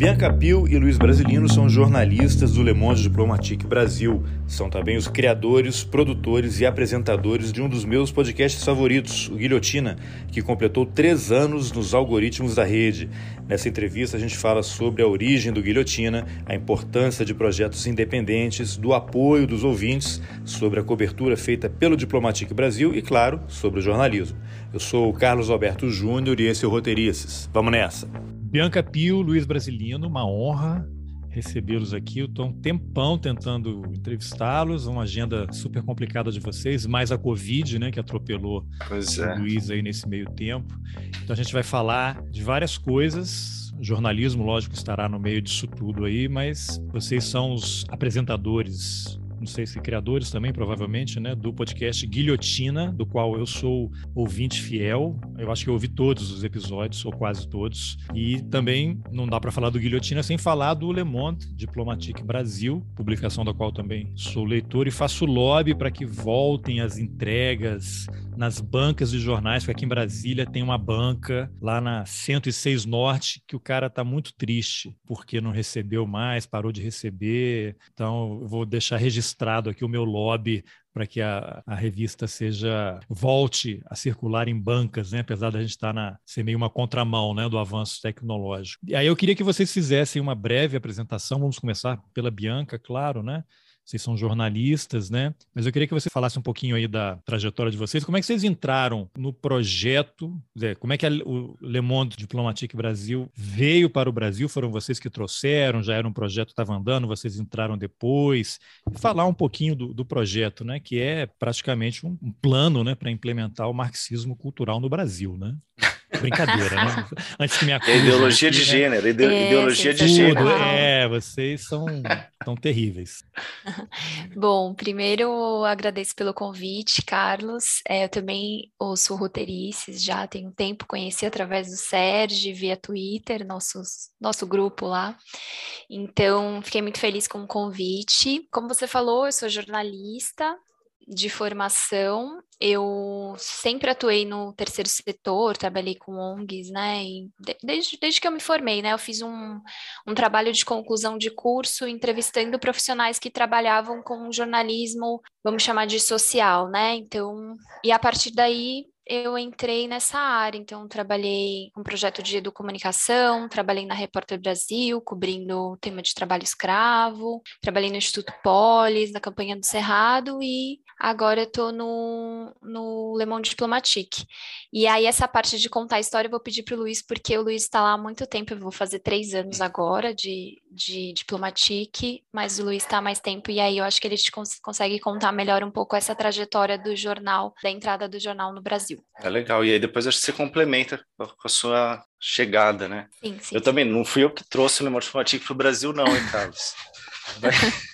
Bianca Pio e Luiz Brasilino são jornalistas do Le Monde Diplomatique Brasil. São também os criadores, produtores e apresentadores de um dos meus podcasts favoritos, o Guilhotina, que completou três anos nos algoritmos da rede. Nessa entrevista, a gente fala sobre a origem do Guilhotina, a importância de projetos independentes, do apoio dos ouvintes, sobre a cobertura feita pelo Diplomatique Brasil e, claro, sobre o jornalismo. Eu sou o Carlos Alberto Júnior e esse é o Roteirices. Vamos nessa! Bianca Pio, Luiz Brasilino, uma honra recebê-los aqui. Eu estou um tempão tentando entrevistá-los, uma agenda super complicada de vocês, mais a Covid, né, que atropelou é. o Luiz aí nesse meio tempo. Então a gente vai falar de várias coisas. O jornalismo, lógico, estará no meio disso tudo aí, mas vocês são os apresentadores não sei se criadores também, provavelmente, né, do podcast Guilhotina, do qual eu sou ouvinte fiel. Eu acho que eu ouvi todos os episódios, ou quase todos. E também não dá para falar do Guilhotina sem falar do Le Monde Diplomatique Brasil, publicação da qual também sou leitor e faço lobby para que voltem as entregas nas bancas de jornais, porque aqui em Brasília tem uma banca lá na 106 Norte que o cara está muito triste porque não recebeu mais, parou de receber. Então, eu vou deixar registrado aqui o meu lobby para que a, a, revista seja volte a circular em bancas, né? apesar da gente estar tá na ser meio uma contramão né? do avanço tecnológico. E aí eu queria que vocês fizessem uma breve apresentação. Vamos começar pela Bianca, claro, né? Vocês são jornalistas, né? Mas eu queria que você falasse um pouquinho aí da trajetória de vocês. Como é que vocês entraram no projeto? Como é que a, o Le Monde Diplomatique Brasil veio para o Brasil? Foram vocês que trouxeram? Já era um projeto que estava andando? Vocês entraram depois? Falar um pouquinho do, do projeto, né? Que é praticamente um, um plano, né, para implementar o marxismo cultural no Brasil, né? Brincadeira, né? Antes que me acusem. É ideologia aqui, de né? gênero, ide é, ideologia de gênero. É, vocês são tão terríveis. Bom, primeiro agradeço pelo convite, Carlos. É, eu também ouço roteirices já tem um tempo, conheci através do Sérgio, via Twitter, nossos, nosso grupo lá. Então, fiquei muito feliz com o convite. Como você falou, eu sou jornalista, de formação, eu sempre atuei no terceiro setor, trabalhei com ONGs, né? Desde, desde que eu me formei, né? Eu fiz um, um trabalho de conclusão de curso entrevistando profissionais que trabalhavam com jornalismo, vamos chamar de social, né? Então, e a partir daí eu entrei nessa área, então trabalhei com um projeto de educomunicação, trabalhei na Repórter Brasil, cobrindo o tema de trabalho escravo, trabalhei no Instituto Polis, na campanha do Cerrado e agora eu estou no, no Le Monde Diplomatique. E aí essa parte de contar a história eu vou pedir para o Luiz, porque o Luiz está lá há muito tempo, eu vou fazer três anos agora de, de Diplomatique, mas o Luiz está há mais tempo, e aí eu acho que ele te cons consegue contar melhor um pouco essa trajetória do jornal, da entrada do jornal no Brasil. É legal. E aí depois acho que você complementa com a sua chegada, né? Sim, sim. Eu também, não fui eu que trouxe o Lemotifomatic para o Brasil, não, hein, Carlos?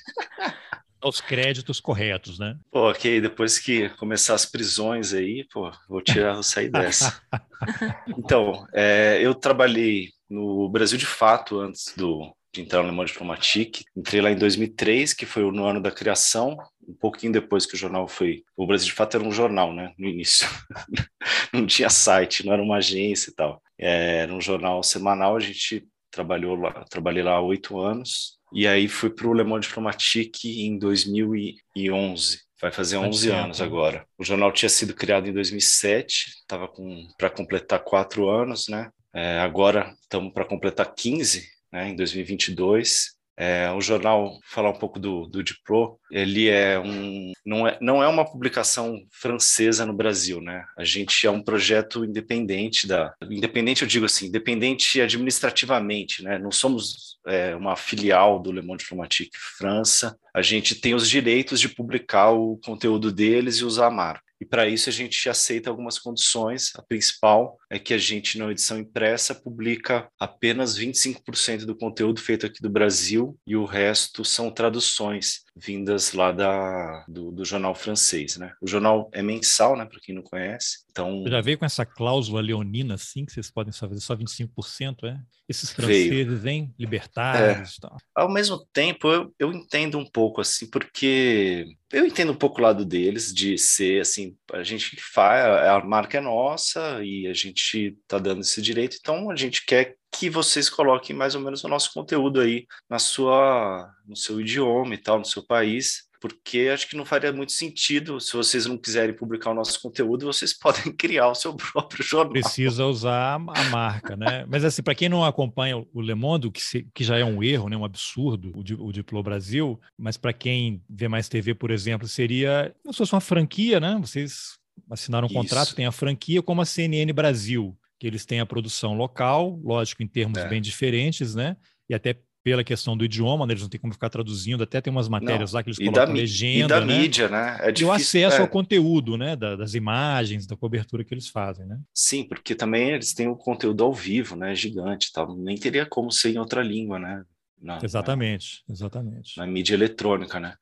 Os créditos corretos, né? Pô, ok, depois que começar as prisões aí, pô, vou tirar, vou sair dessa. então, é, eu trabalhei no Brasil de fato antes do, de entrar no Le Monde Diplomatique. Entrei lá em 2003, que foi no ano da criação, um pouquinho depois que o jornal foi. O Brasil de fato era um jornal, né? No início, não tinha site, não era uma agência e tal. É, era um jornal semanal. A gente trabalhou lá, trabalhei lá há oito anos e aí fui para o Le Monde Diplomatique em 2011. Vai fazer 11 anos agora. O jornal tinha sido criado em 2007, estava para completar quatro anos, né? É, agora estamos para completar 15, né, em 2022. É, o jornal, falar um pouco do, do Dipro, ele é um, não é, não é uma publicação francesa no Brasil, né? A gente é um projeto independente da, independente eu digo assim, independente administrativamente, né? Não somos é, uma filial do Le Monde Diplomatique França. A gente tem os direitos de publicar o conteúdo deles e usar a marca. E para isso a gente aceita algumas condições. A principal é que a gente, na edição impressa, publica apenas 25% do conteúdo feito aqui do Brasil e o resto são traduções vindas lá da, do, do jornal francês, né? O jornal é mensal, né? Para quem não conhece. Então... Já veio com essa cláusula leonina, assim, que vocês podem só fazer só 25%, é? Esses franceses, veio. hein? Libertários é. tal. Ao mesmo tempo, eu, eu entendo um pouco, assim, porque eu entendo um pouco o lado deles de ser, assim, a gente faz, a marca é nossa e a gente tá dando esse direito, então a gente quer que vocês coloquem mais ou menos o nosso conteúdo aí na sua, no seu idioma e tal, no seu país, porque acho que não faria muito sentido se vocês não quiserem publicar o nosso conteúdo, vocês podem criar o seu próprio jornal. Precisa usar a marca, né? Mas assim, para quem não acompanha o Le Monde, que, se, que já é um erro, né, um absurdo, o, o Diplo Brasil, mas para quem vê mais TV, por exemplo, seria como se fosse uma franquia, né? Vocês assinaram um Isso. contrato, tem a franquia como a CNN Brasil, que eles têm a produção local, lógico, em termos é. bem diferentes, né? E até pela questão do idioma, né? eles não têm como ficar traduzindo, até tem umas matérias não. lá que eles colocam da, legenda, e da né? mídia, né? É difícil, e o acesso é. ao conteúdo, né? Da, das imagens, da cobertura que eles fazem, né? Sim, porque também eles têm o conteúdo ao vivo, né? Gigante, tal. Nem teria como ser em outra língua, né? Na, exatamente, na, exatamente. Na mídia eletrônica, né?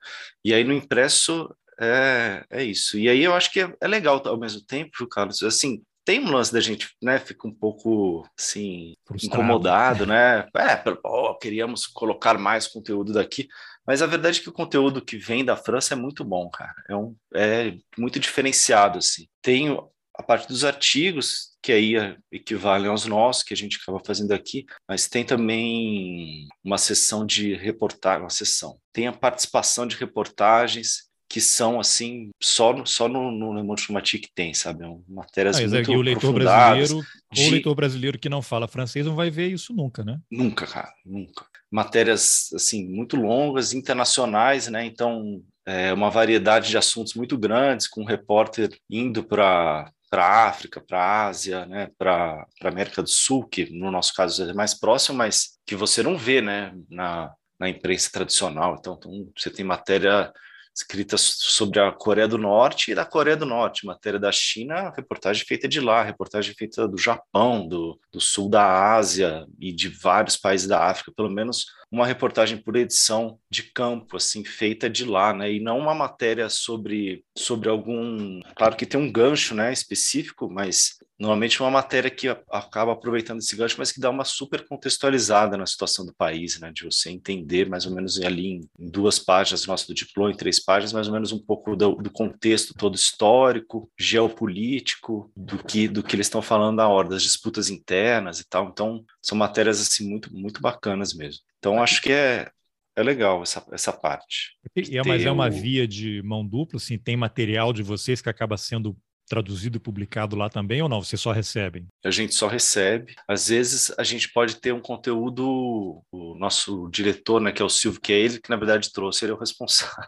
E aí no impresso é, é isso. E aí eu acho que é, é legal ao mesmo tempo, Carlos, assim, tem um lance da gente, né, fica um pouco, assim, Frustrado. incomodado, né? É, oh, queríamos colocar mais conteúdo daqui, mas a verdade é que o conteúdo que vem da França é muito bom, cara. É, um, é muito diferenciado, assim. Tem a parte dos artigos, que aí equivalem aos nossos, que a gente acaba fazendo aqui, mas tem também uma sessão de reportagem, uma sessão. Tem a participação de reportagens, que são assim só no, só no, no Le Monde Chromatique tem, sabe? É matérias ah, muito e o leitor brasileiro, de... o leitor brasileiro que não fala francês não vai ver isso nunca, né? Nunca, cara, nunca. Matérias assim muito longas, internacionais, né? Então é uma variedade de assuntos muito grandes, com um repórter indo para para África, para Ásia, né, para América do Sul, que no nosso caso é mais próximo, mas que você não vê, né, na, na imprensa tradicional. Então, então você tem matéria escritas sobre a Coreia do Norte e da Coreia do Norte, matéria da China, reportagem feita de lá, reportagem feita do Japão, do, do sul da Ásia e de vários países da África, pelo menos uma reportagem por edição de campo, assim, feita de lá, né? E não uma matéria sobre, sobre algum. Claro que tem um gancho, né, específico, mas normalmente uma matéria que acaba aproveitando esse gancho, mas que dá uma super contextualizada na situação do país, né? De você entender mais ou menos ali em, duas páginas, nosso do diploma, em três páginas, mais ou menos um pouco do, do contexto todo histórico, geopolítico, do que, do que eles estão falando na hora, das disputas internas e tal. Então, são matérias, assim, muito, muito bacanas mesmo. Então, acho que é, é legal essa, essa parte. E, é, mas é uma via de mão dupla, assim, tem material de vocês que acaba sendo traduzido e publicado lá também ou não? Vocês só recebem? A gente só recebe. Às vezes a gente pode ter um conteúdo, o nosso diretor, né, que é o Silvio, que é ele que na verdade trouxe, ele é o responsável.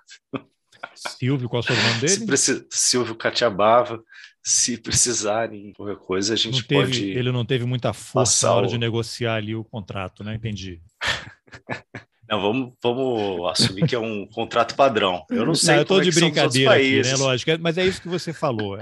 Silvio, qual é o nome dele? Precisa, Silvio Catiabava. Se precisarem qualquer coisa, a gente teve, pode. Ele não teve muita força na hora o... de negociar ali o contrato, né? Entendi. Não, vamos, vamos assumir que é um contrato padrão. Eu não sei. Não, eu estou de é brincadeira aqui, né? Lógico, mas é isso que você falou.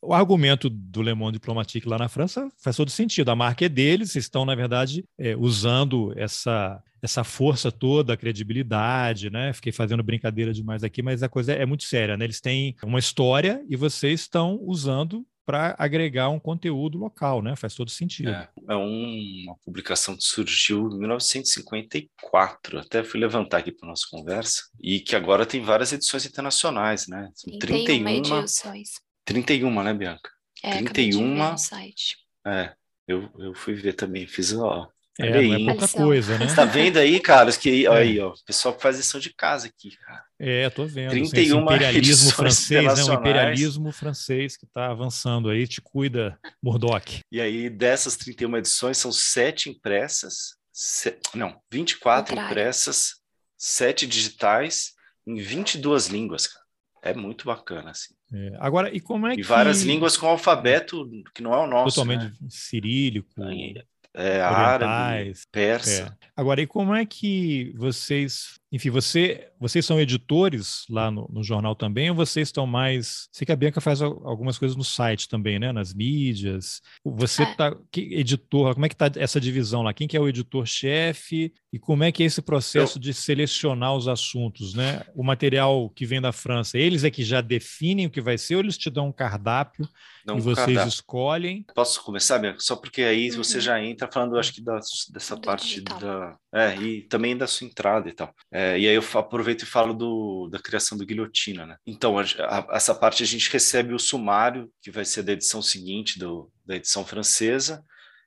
O argumento do Le Monde Diplomatique lá na França faz todo sentido. A marca é deles, estão, na verdade, é, usando essa, essa força toda, a credibilidade, né? Fiquei fazendo brincadeira demais aqui, mas a coisa é muito séria, né? Eles têm uma história e vocês estão usando para agregar um conteúdo local, né? Faz todo sentido. É, é um, uma publicação que surgiu em 1954, até fui levantar aqui para nossa conversa, e que agora tem várias edições internacionais, né? São 31 edições. 31, né, Bianca? É, 31 no site. É, eu, eu fui ver também, fiz ó, é, não é pouca coisa, né? Você tá vendo aí, Carlos, que é. aí, ó, o pessoal que faz lição de casa aqui, cara. É, tô vendo. 31 assim, imperialismo francês, né? O imperialismo francês que está avançando aí, te cuida, Murdoch. E aí, dessas 31 edições, são sete impressas, se... não, 24 Contrário. impressas, sete digitais, em 22 línguas, cara. É muito bacana, assim. É. Agora, e como é e que... E várias línguas com alfabeto que não é o nosso, Totalmente né? cirílico. Aí, é, árabe, persa. É. Agora, e como é que vocês enfim, você, vocês são editores lá no, no, jornal também, ou vocês estão mais. Sei que a Bianca faz algumas coisas no site também, né? Nas mídias. Você é. tá. Que, editor, como é que está essa divisão lá? Quem que é o editor-chefe e como é que é esse processo Eu... de selecionar os assuntos, né? O material que vem da França, eles é que já definem o que vai ser, ou eles te dão um cardápio Não, e vocês cardápio. escolhem? Posso começar, Bianca? Só porque aí uhum. você já entra falando, acho que da, dessa Do parte digital. da. É, e também da sua entrada e tal. É, é, e aí eu aproveito e falo do, da criação do Guilhotina, né? Então, a, a, essa parte a gente recebe o sumário, que vai ser da edição seguinte do, da edição francesa,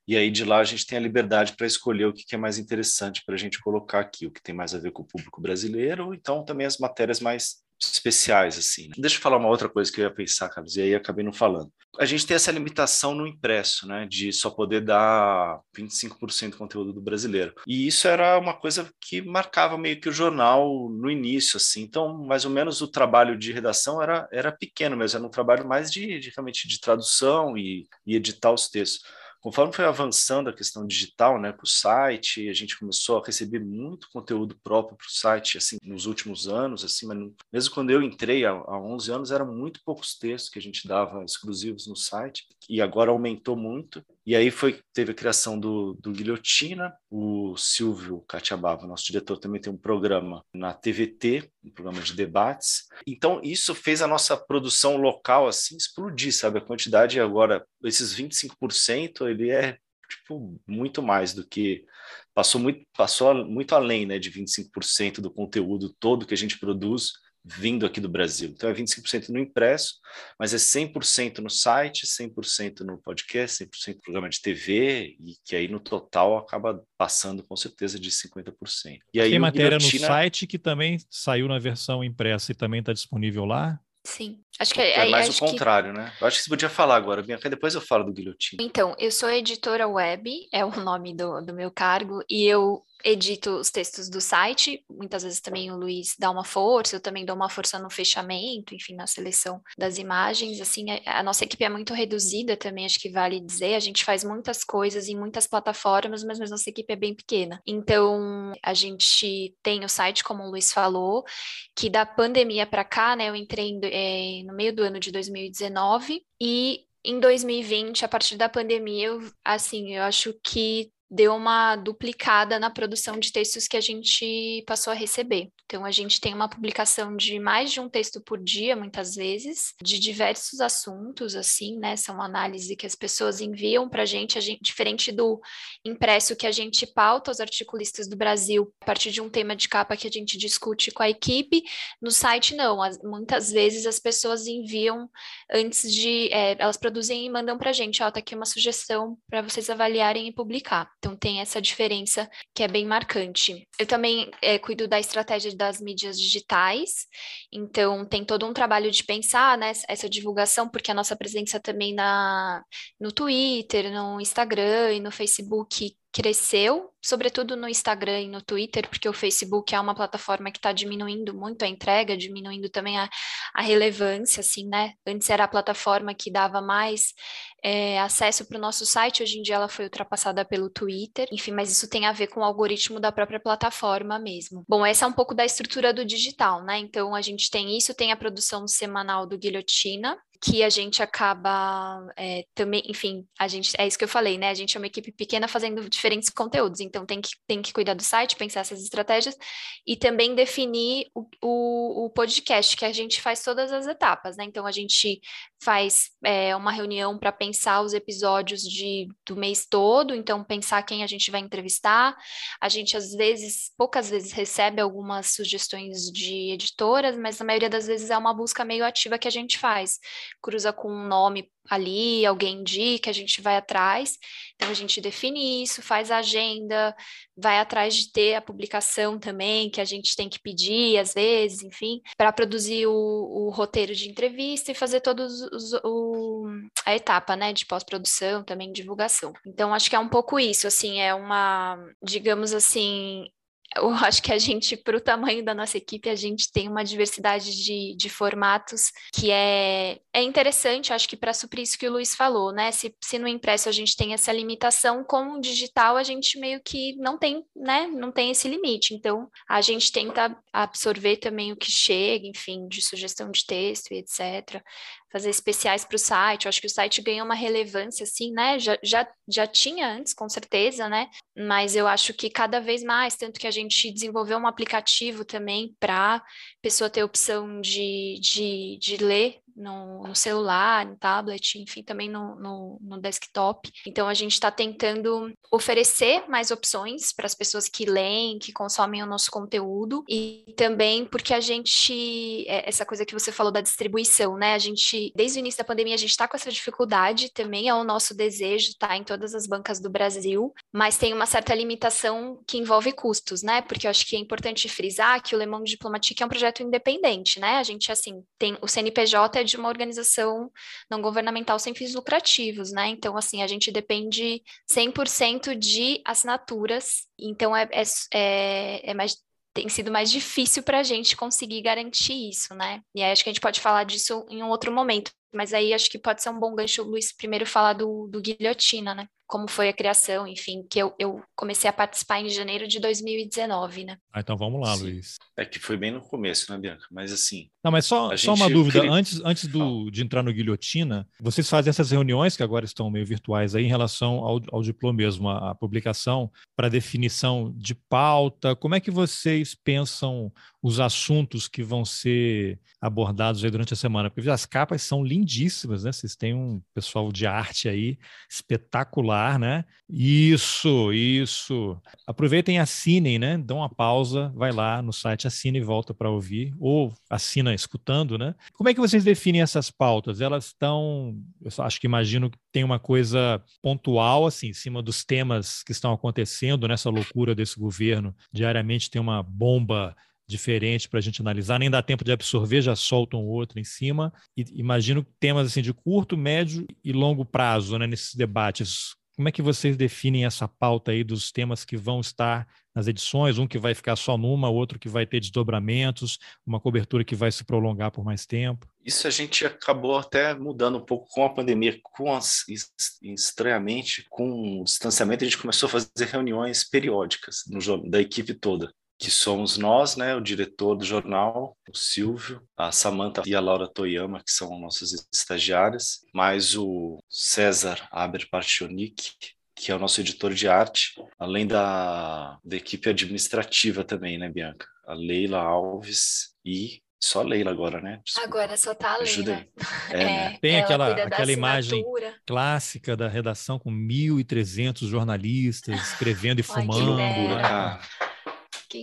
E aí de lá a gente tem a liberdade para escolher o que é mais interessante para a gente colocar aqui, o que tem mais a ver com o público brasileiro, ou então também as matérias mais especiais, assim. Né? Deixa eu falar uma outra coisa que eu ia pensar, Carlos, e aí acabei não falando. A gente tem essa limitação no impresso, né, de só poder dar 25% do conteúdo do brasileiro. E isso era uma coisa que marcava meio que o jornal no início, assim. Então, mais ou menos o trabalho de redação era, era pequeno mesmo, era um trabalho mais de, de realmente de tradução e, e editar os textos. Conforme foi avançando a questão digital, né, para o site, a gente começou a receber muito conteúdo próprio para o site, assim, nos últimos anos, assim, mas mesmo quando eu entrei há, há 11 anos, eram muito poucos textos que a gente dava exclusivos no site, e agora aumentou muito. E aí foi, teve a criação do, do Guilhotina, o Silvio Catiabava, nosso diretor, também tem um programa na TVT, um programa de debates. Então, isso fez a nossa produção local, assim, explodir, sabe? A quantidade agora, esses 25%, ele é, tipo, muito mais do que... Passou muito, passou muito além, né, de 25% do conteúdo todo que a gente produz vindo aqui do Brasil. Então é 25% no impresso, mas é 100% no site, 100% no podcast, 100% no programa de TV, e que aí no total acaba passando com certeza de 50%. E aí, Tem matéria Guilhotina... no site que também saiu na versão impressa e também está disponível lá? Sim. Acho que é, é mais o contrário, que... né? Eu acho que você podia falar agora, Bianca, depois eu falo do Guilhotina. Então, eu sou editora web, é o nome do, do meu cargo, e eu edito os textos do site, muitas vezes também o Luiz dá uma força, eu também dou uma força no fechamento, enfim, na seleção das imagens, assim, a, nossa equipe é muito reduzida também, acho que vale dizer, a gente faz muitas coisas em muitas plataformas, mas a nossa equipe é bem pequena, então a gente tem o site, como o Luiz falou, que da pandemia para cá, né, eu entrei é, no meio do ano de 2019, e em 2020, a partir da pandemia, eu, assim, eu acho que deu uma duplicada na produção de textos que a gente passou a receber. Então, a gente tem uma publicação de mais de um texto por dia, muitas vezes, de diversos assuntos, assim, né? São análise que as pessoas enviam para a gente, diferente do impresso que a gente pauta os articulistas do Brasil a partir de um tema de capa que a gente discute com a equipe. No site, não. As, muitas vezes as pessoas enviam antes de. É, elas produzem e mandam para a gente, ó, tá aqui uma sugestão para vocês avaliarem e publicar. Então tem essa diferença que é bem marcante. Eu também é, cuido da estratégia das mídias digitais, então tem todo um trabalho de pensar né, essa divulgação, porque a nossa presença também na, no Twitter, no Instagram e no Facebook cresceu, sobretudo no Instagram e no Twitter, porque o Facebook é uma plataforma que está diminuindo muito a entrega, diminuindo também a, a, relevância, assim, né? Antes era a plataforma que dava mais é, acesso para o nosso site, hoje em dia ela foi ultrapassada pelo Twitter, enfim, mas isso tem a ver com o algoritmo da própria plataforma mesmo. Bom, essa é um pouco da estrutura do digital, né? Então a gente tem isso, tem a produção semanal do Guilhotina, que a gente acaba é, também, enfim, a gente é isso que eu falei, né? A gente é uma equipe pequena fazendo diferentes conteúdos, então tem que, tem que cuidar do site, pensar essas estratégias e também definir o, o, o podcast, que a gente faz todas as etapas, né? Então a gente faz é, uma reunião para pensar os episódios de, do mês todo, então pensar quem a gente vai entrevistar. A gente às vezes, poucas vezes, recebe algumas sugestões de editoras, mas na maioria das vezes é uma busca meio ativa que a gente faz cruza com um nome ali, alguém indica, a gente vai atrás. Então a gente define isso, faz a agenda, vai atrás de ter a publicação também, que a gente tem que pedir às vezes, enfim, para produzir o, o, roteiro de entrevista e fazer todos os, o, a etapa, né, de pós-produção, também divulgação. Então acho que é um pouco isso, assim, é uma, digamos assim, eu acho que a gente, para o tamanho da nossa equipe, a gente tem uma diversidade de, de formatos que é, é interessante, acho que para suprir isso que o Luiz falou, né? Se, se no impresso a gente tem essa limitação, com o digital a gente meio que não tem, né? Não tem esse limite. Então, a gente tenta absorver também o que chega, enfim, de sugestão de texto e etc fazer especiais para o site. Eu acho que o site ganhou uma relevância, assim, né? Já, já, já tinha antes, com certeza, né? Mas eu acho que cada vez mais, tanto que a gente desenvolveu um aplicativo também para pessoa ter opção de, de, de ler no, no celular, no tablet, enfim, também no, no, no desktop. Então, a gente está tentando oferecer mais opções para as pessoas que leem, que consomem o nosso conteúdo, e também porque a gente, é, essa coisa que você falou da distribuição, né? A gente, desde o início da pandemia, a gente está com essa dificuldade, também é o nosso desejo estar tá, em todas as bancas do Brasil, mas tem uma certa limitação que envolve custos, né? Porque eu acho que é importante frisar que o Le Monde Diplomatique é um projeto independente, né? A gente, assim, tem o CNPJ é de uma organização não governamental sem fins lucrativos, né? Então, assim, a gente depende 100% de assinaturas, então é, é, é, é mais tem sido mais difícil para a gente conseguir garantir isso, né? E aí acho que a gente pode falar disso em um outro momento. Mas aí acho que pode ser um bom gancho, Luiz, primeiro falar do, do Guilhotina, né? Como foi a criação, enfim, que eu, eu comecei a participar em janeiro de 2019, né? Ah, então vamos lá, Sim. Luiz. É que foi bem no começo, né, Bianca? Mas assim. Não, mas só, só uma dúvida. Queria... Antes, antes do, de entrar no Guilhotina, vocês fazem essas reuniões, que agora estão meio virtuais aí, em relação ao, ao diploma mesmo, a, a publicação, para definição de pauta. Como é que vocês pensam os assuntos que vão ser abordados aí durante a semana? Porque as capas são lindíssimas, né? Vocês têm um pessoal de arte aí espetacular, né? Isso, isso. Aproveitem e assinem, né? Dão uma pausa, vai lá no site, assina e volta para ouvir, ou assina escutando, né? Como é que vocês definem essas pautas? Elas estão, eu acho que imagino que tem uma coisa pontual, assim, em cima dos temas que estão acontecendo nessa loucura desse governo. Diariamente tem uma bomba diferente para a gente analisar, nem dá tempo de absorver, já soltam outro em cima. E imagino temas assim de curto, médio e longo prazo né, nesses debates. Como é que vocês definem essa pauta aí dos temas que vão estar nas edições? Um que vai ficar só numa, outro que vai ter desdobramentos, uma cobertura que vai se prolongar por mais tempo? Isso a gente acabou até mudando um pouco com a pandemia, com as, estranhamente, com o distanciamento, a gente começou a fazer reuniões periódicas no, da equipe toda que somos nós, né, o diretor do jornal, o Silvio, a Samantha e a Laura Toyama, que são nossas estagiárias, mais o César Aber Parchonik, que é o nosso editor de arte, além da, da equipe administrativa também, né, Bianca? A Leila Alves e só a Leila agora, né? Desculpa. Agora só tá a Leila. É, né? Tem aquela, aquela imagem clássica da redação com 1.300 jornalistas escrevendo e fumando. Ai, que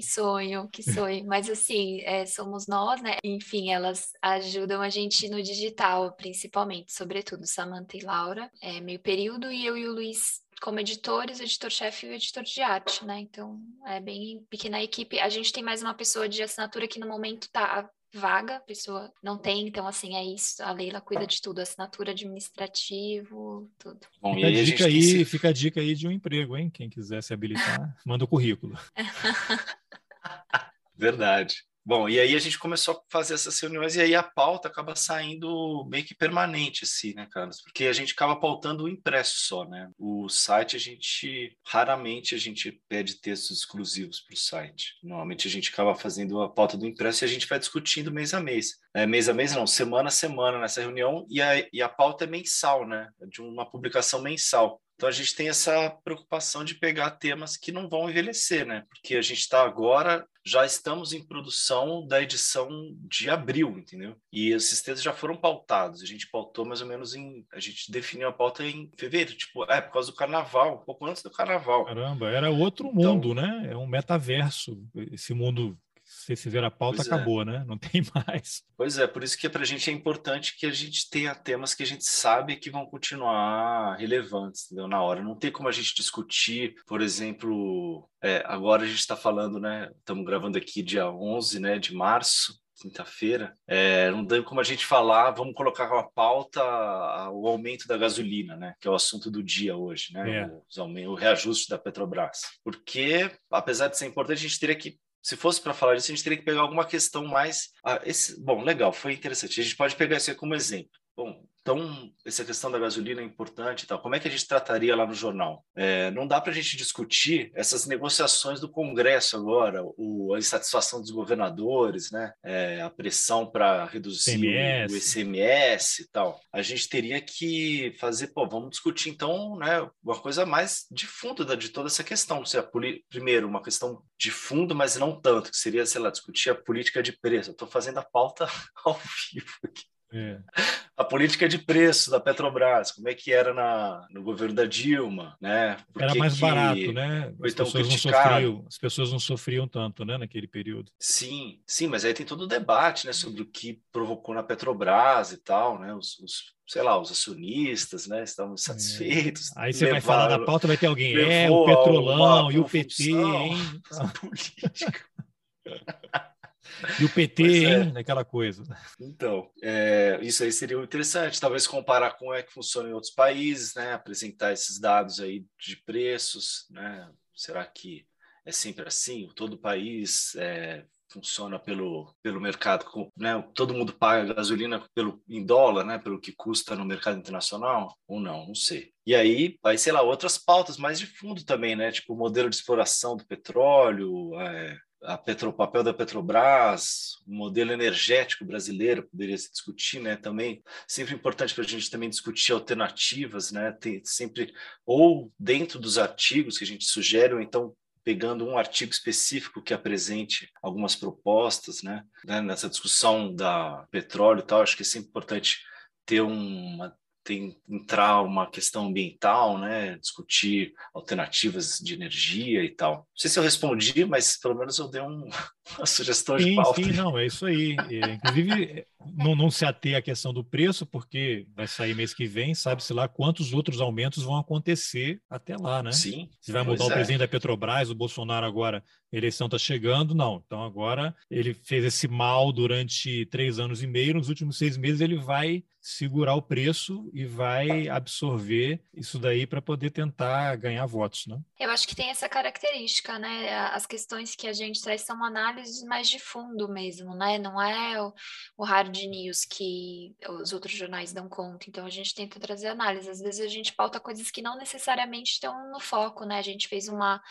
sonho, que sonho. Mas assim, é, somos nós, né? Enfim, elas ajudam a gente no digital, principalmente, sobretudo Samantha e Laura, é meio período, e eu e o Luiz como editores, editor-chefe e editor de arte, né? Então, é bem pequena equipe. A gente tem mais uma pessoa de assinatura que no momento tá vaga, a pessoa não tem, então assim, é isso. A Leila cuida de tudo, assinatura administrativo, tudo. Bom, fica, a dica aí, se... fica a dica aí de um emprego, hein? Quem quiser se habilitar, manda o currículo. Verdade. Bom, e aí a gente começou a fazer essas reuniões e aí a pauta acaba saindo meio que permanente, assim, né, Carlos? Porque a gente acaba pautando o impresso só, né? O site a gente, raramente a gente pede textos exclusivos para o site. Normalmente a gente acaba fazendo a pauta do impresso e a gente vai discutindo mês a mês. É, mês a mês não, semana a semana nessa reunião e a, e a pauta é mensal, né? De uma publicação mensal. Então a gente tem essa preocupação de pegar temas que não vão envelhecer, né? Porque a gente está agora, já estamos em produção da edição de abril, entendeu? E esses textos já foram pautados. A gente pautou mais ou menos em. A gente definiu a pauta em fevereiro, tipo, é por causa do carnaval, um pouco antes do carnaval. Caramba, era outro então mundo, então, né? É um metaverso, esse mundo se fizer a pauta, pois é. acabou, é. né? Não tem mais. Pois é, por isso que para a gente é importante que a gente tenha temas que a gente sabe que vão continuar relevantes, entendeu? Na hora. Não tem como a gente discutir, por exemplo, é, agora a gente está falando, né? Estamos gravando aqui dia 11 né, de março, quinta-feira, é, não tem como a gente falar, vamos colocar com a pauta o aumento da gasolina, né? Que é o assunto do dia hoje, né? É. O, o reajuste da Petrobras. Porque, apesar de ser importante, a gente teria que se fosse para falar disso, a gente teria que pegar alguma questão mais. Ah, esse... Bom, legal, foi interessante. A gente pode pegar isso aí como exemplo. Bom, então, essa questão da gasolina é importante e tal. Como é que a gente trataria lá no jornal? É, não dá para a gente discutir essas negociações do Congresso agora, o, a insatisfação dos governadores, né? É, a pressão para reduzir o ICMS e tal. A gente teria que fazer, pô, vamos discutir então, né, uma coisa mais de fundo da, de toda essa questão. Se primeiro, uma questão de fundo, mas não tanto, que seria, sei lá, discutir a política de preço. Estou fazendo a pauta ao vivo aqui. É. A política de preço da Petrobras, como é que era na, no governo da Dilma, né? Por era mais barato, né? As pessoas, não sofriam, as pessoas não sofriam tanto, né, naquele período. Sim, sim, mas aí tem todo o debate, né, sobre o que provocou na Petrobras e tal, né? Os, os sei lá, os acionistas, né, estavam satisfeitos. É. Aí você levaram, vai falar da pauta, vai ter alguém, é, o Petrolão e o PT, hein? Essa política. E o PT, é. hein? Aquela coisa. Então, é, isso aí seria interessante. Talvez comparar com como é que funciona em outros países, né? Apresentar esses dados aí de preços, né? Será que é sempre assim? Todo país é, funciona pelo, pelo mercado, né? Todo mundo paga gasolina pelo, em dólar, né? Pelo que custa no mercado internacional? Ou não? Não sei. E aí, aí, sei lá, outras pautas mais de fundo também, né? Tipo o modelo de exploração do petróleo, é, a Petro, o papel da Petrobras, o modelo energético brasileiro poderia se discutir, né? Também sempre importante para a gente também discutir alternativas, né? Tem sempre ou dentro dos artigos que a gente sugere, ou então pegando um artigo específico que apresente algumas propostas, né? né? Nessa discussão da petróleo e tal, acho que é sempre importante ter uma tem entrar uma questão ambiental, né, discutir alternativas de energia e tal. Não sei se eu respondi, mas pelo menos eu dei um, uma sugestão sim, de pauta. Sim, não, é isso aí. É, inclusive, não, não se ater à questão do preço, porque vai sair mês que vem, sabe-se lá quantos outros aumentos vão acontecer até lá, né? Sim. Se vai mudar o é. presidente da Petrobras, o Bolsonaro agora, a eleição está chegando, não. Então agora ele fez esse mal durante três anos e meio, nos últimos seis meses ele vai segurar o preço e vai absorver isso daí para poder tentar ganhar votos, né? Eu acho que tem essa característica, né? As questões que a gente traz são análises mais de fundo mesmo, né? Não é o, o hard news que os outros jornais dão conta. Então a gente tenta trazer análise. Às vezes a gente pauta coisas que não necessariamente estão no foco, né? A gente fez uma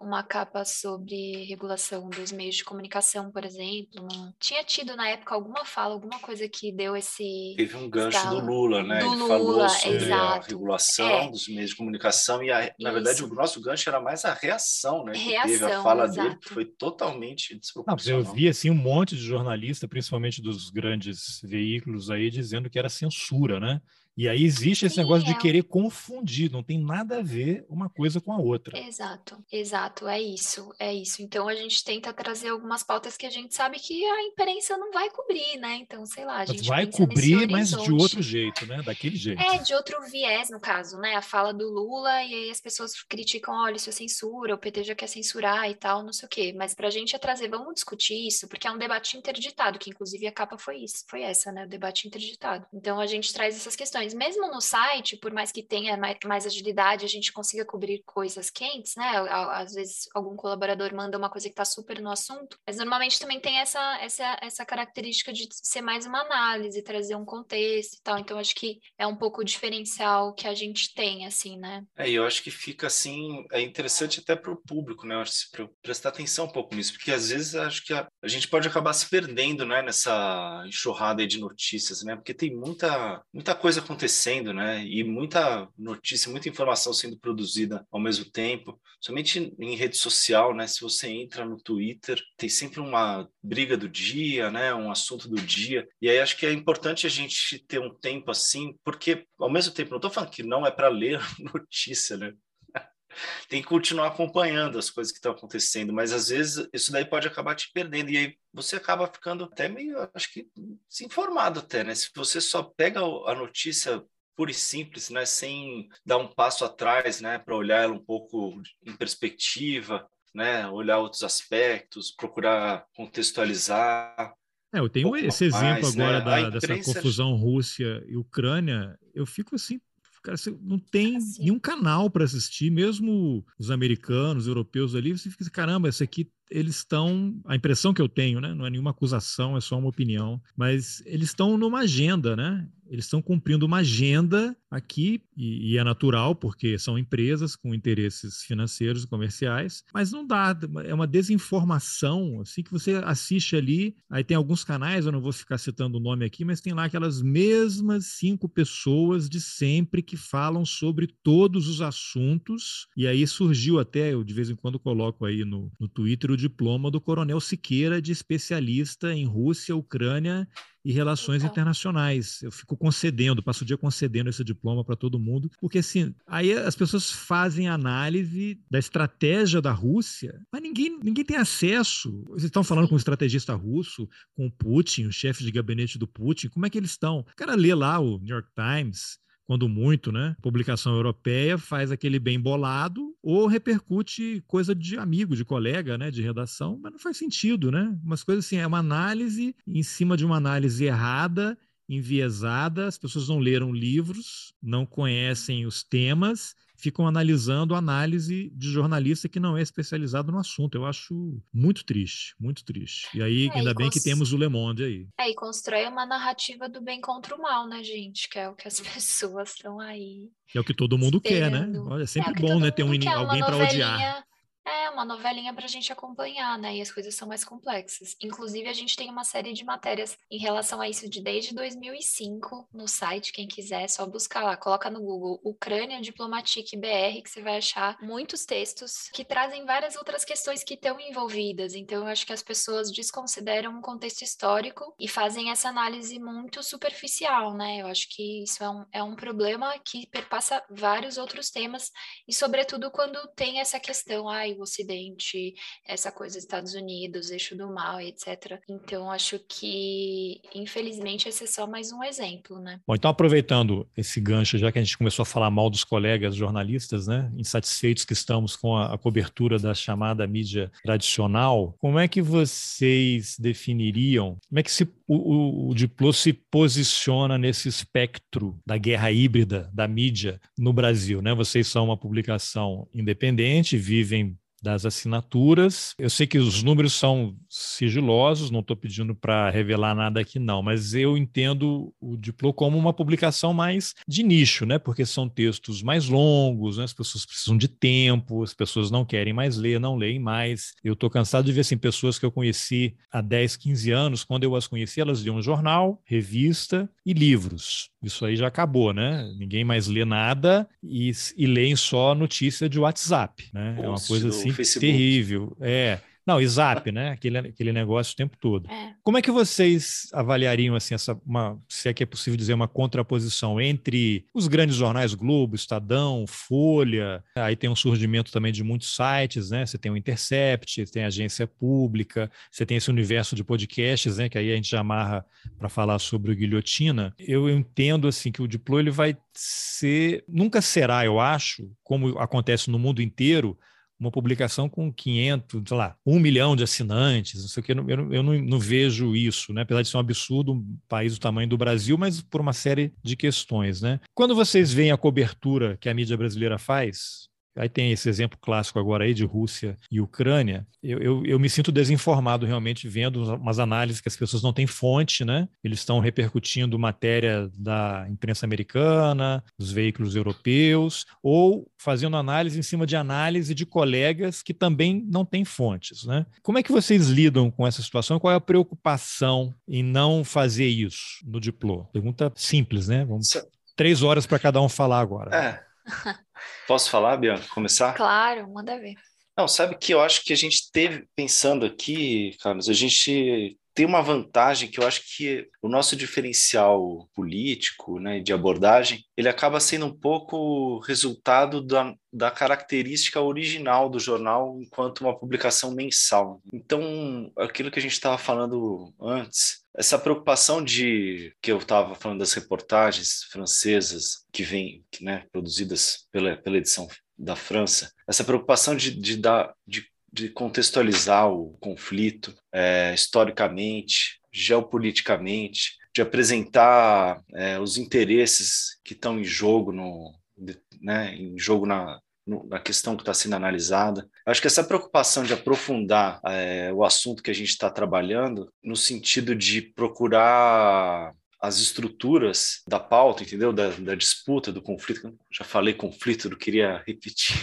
uma capa sobre regulação dos meios de comunicação, por exemplo. Não... Tinha tido na época alguma fala, alguma coisa que deu esse. Teve um gancho escala. do Lula, né? Do Ele Lula, falou sobre exato. a regulação é. dos meios de comunicação e, a, na verdade, o nosso gancho era mais a reação, né? Reação, que teve a fala exato. dele, que foi totalmente desproporcional. Não, eu vi assim um monte de jornalista, principalmente dos grandes veículos aí, dizendo que era censura, né? E aí existe esse negócio é. de querer confundir, não tem nada a ver uma coisa com a outra. Exato, exato, é isso, é isso. Então a gente tenta trazer algumas pautas que a gente sabe que a imprensa não vai cobrir, né? Então, sei lá, a gente vai cobrir, mas de outro jeito, né? Daquele jeito. É, de outro viés, no caso, né? A fala do Lula e aí as pessoas criticam, olha, isso é censura, o PT já quer censurar e tal, não sei o quê. Mas pra gente é trazer, vamos discutir isso, porque é um debate interditado, que inclusive a capa foi isso, foi essa, né? O debate interditado. Então a gente traz essas questões mas mesmo no site, por mais que tenha mais, agilidade, a gente consiga cobrir coisas quentes, né? Às vezes algum colaborador manda uma coisa que está super no assunto, mas normalmente também tem essa, essa, essa característica de ser mais uma análise, trazer um contexto e tal. Então, acho que é um pouco o diferencial que a gente tem, assim, né? É, eu acho que fica assim, é interessante até para o público, né? Eu acho que prestar atenção um pouco nisso, porque às vezes acho que a, a gente pode acabar se perdendo, né? Nessa enxurrada de notícias, né? Porque tem muita, muita coisa acontecendo acontecendo, né? E muita notícia, muita informação sendo produzida ao mesmo tempo, somente em rede social, né? Se você entra no Twitter, tem sempre uma briga do dia, né? Um assunto do dia. E aí acho que é importante a gente ter um tempo assim, porque ao mesmo tempo, não estou falando que não é para ler notícia, né? Tem que continuar acompanhando as coisas que estão acontecendo, mas às vezes isso daí pode acabar te perdendo, e aí você acaba ficando até meio, acho que, desinformado até, né? Se você só pega a notícia pura e simples, né, sem dar um passo atrás, né, para olhar ela um pouco em perspectiva, né, olhar outros aspectos, procurar contextualizar. É, eu tenho um esse exemplo mais, né? agora né? da, dessa confusão Rússia e Ucrânia. Eu fico assim Cara, você não tem assim. nenhum canal para assistir, mesmo os americanos, os europeus ali, você fica assim, caramba, esse aqui eles estão, a impressão que eu tenho, né, não é nenhuma acusação, é só uma opinião, mas eles estão numa agenda, né? Eles estão cumprindo uma agenda aqui, e, e, é natural, porque são empresas com interesses financeiros e comerciais, mas não dá, é uma desinformação, assim, que você assiste ali, aí tem alguns canais, eu não vou ficar citando o nome aqui, mas tem lá aquelas mesmas cinco pessoas de sempre que falam sobre todos os assuntos, e aí surgiu até, eu de vez em quando coloco aí no, no Twitter, o diploma do Coronel Siqueira de especialista em Rússia, Ucrânia e relações então. internacionais. Eu fico concedendo, passo o dia concedendo esse diploma para todo mundo, porque assim, aí as pessoas fazem análise da estratégia da Rússia, mas ninguém, ninguém tem acesso. Vocês estão falando com um estrategista russo, com o Putin, o chefe de gabinete do Putin, como é que eles estão? O cara lê lá o New York Times, quando muito, né? Publicação europeia faz aquele bem bolado ou repercute coisa de amigo, de colega, né? De redação, mas não faz sentido, né? Umas coisas assim, é uma análise em cima de uma análise errada enviesada, as pessoas não leram livros, não conhecem os temas ficam analisando análise de jornalista que não é especializado no assunto. Eu acho muito triste, muito triste. E aí, é, ainda e bem cons... que temos o Le Monde aí. É, e constrói uma narrativa do bem contra o mal, né, gente? Que é o que as pessoas estão aí. É o que todo mundo esperando. quer, né? Olha, é sempre é bom, né, ter um, alguém para odiar. É uma novelinha para a gente acompanhar, né? E as coisas são mais complexas. Inclusive, a gente tem uma série de matérias em relação a isso de desde 2005 no site. Quem quiser, é só buscar lá. Coloca no Google Ucrânia Diplomatique BR, que você vai achar muitos textos que trazem várias outras questões que estão envolvidas. Então, eu acho que as pessoas desconsideram um contexto histórico e fazem essa análise muito superficial, né? Eu acho que isso é um, é um problema que perpassa vários outros temas e, sobretudo, quando tem essa questão, ai, o Ocidente, essa coisa dos Estados Unidos, eixo do mal, etc. Então, acho que, infelizmente, esse é só mais um exemplo, né? Bom, então, aproveitando esse gancho, já que a gente começou a falar mal dos colegas jornalistas, né, insatisfeitos que estamos com a, a cobertura da chamada mídia tradicional, como é que vocês definiriam, como é que se, o, o, o Diplo se posiciona nesse espectro da guerra híbrida da mídia no Brasil? Né? Vocês são uma publicação independente, vivem das assinaturas. Eu sei que os números são sigilosos, não estou pedindo para revelar nada aqui não, mas eu entendo o Diplo como uma publicação mais de nicho, né? Porque são textos mais longos, né? as pessoas precisam de tempo, as pessoas não querem mais ler, não leem mais. Eu estou cansado de ver assim, pessoas que eu conheci há 10, 15 anos, quando eu as conheci, elas liam jornal, revista e livros. Isso aí já acabou, né? Ninguém mais lê nada e, e leem só notícia de WhatsApp, né? é uma coisa assim terrível. É. Não, e Zap, né? Aquele, aquele negócio o tempo todo. É. Como é que vocês avaliariam, assim, essa, uma, se é que é possível dizer, uma contraposição entre os grandes jornais Globo, Estadão, Folha, aí tem um surgimento também de muitos sites, né? Você tem o Intercept, tem a agência pública, você tem esse universo de podcasts, né? Que aí a gente já amarra para falar sobre o Guilhotina. Eu entendo, assim, que o Diplo ele vai ser, nunca será, eu acho, como acontece no mundo inteiro, uma publicação com 500, sei lá, um milhão de assinantes, não sei o que, eu, eu não, não, vejo isso, né? apesar de ser um absurdo, um país do tamanho do Brasil, mas por uma série de questões. Né? Quando vocês veem a cobertura que a mídia brasileira faz, Aí tem esse exemplo clássico agora aí de Rússia e Ucrânia. Eu, eu, eu, me sinto desinformado realmente vendo umas análises que as pessoas não têm fonte, né? Eles estão repercutindo matéria da imprensa americana, dos veículos europeus, ou fazendo análise em cima de análise de colegas que também não têm fontes, né? Como é que vocês lidam com essa situação? Qual é a preocupação em não fazer isso no Diplo? Pergunta simples, né? Vamos... Três horas para cada um falar agora. É. Posso falar, Bianca? Começar? Claro, manda ver. Não, sabe que eu acho que a gente teve, pensando aqui, Carlos, a gente tem uma vantagem que eu acho que o nosso diferencial político, né, de abordagem, ele acaba sendo um pouco resultado da, da característica original do jornal enquanto uma publicação mensal. Então, aquilo que a gente estava falando antes, essa preocupação de que eu estava falando das reportagens francesas que vêm, né, produzidas pela, pela edição da França, essa preocupação de, de, dar, de de contextualizar o conflito é, historicamente, geopoliticamente, de apresentar é, os interesses que estão em jogo no, né, em jogo na, na questão que está sendo analisada. Acho que essa preocupação de aprofundar é, o assunto que a gente está trabalhando, no sentido de procurar as estruturas da pauta, entendeu? Da, da disputa, do conflito. Já falei conflito, não queria repetir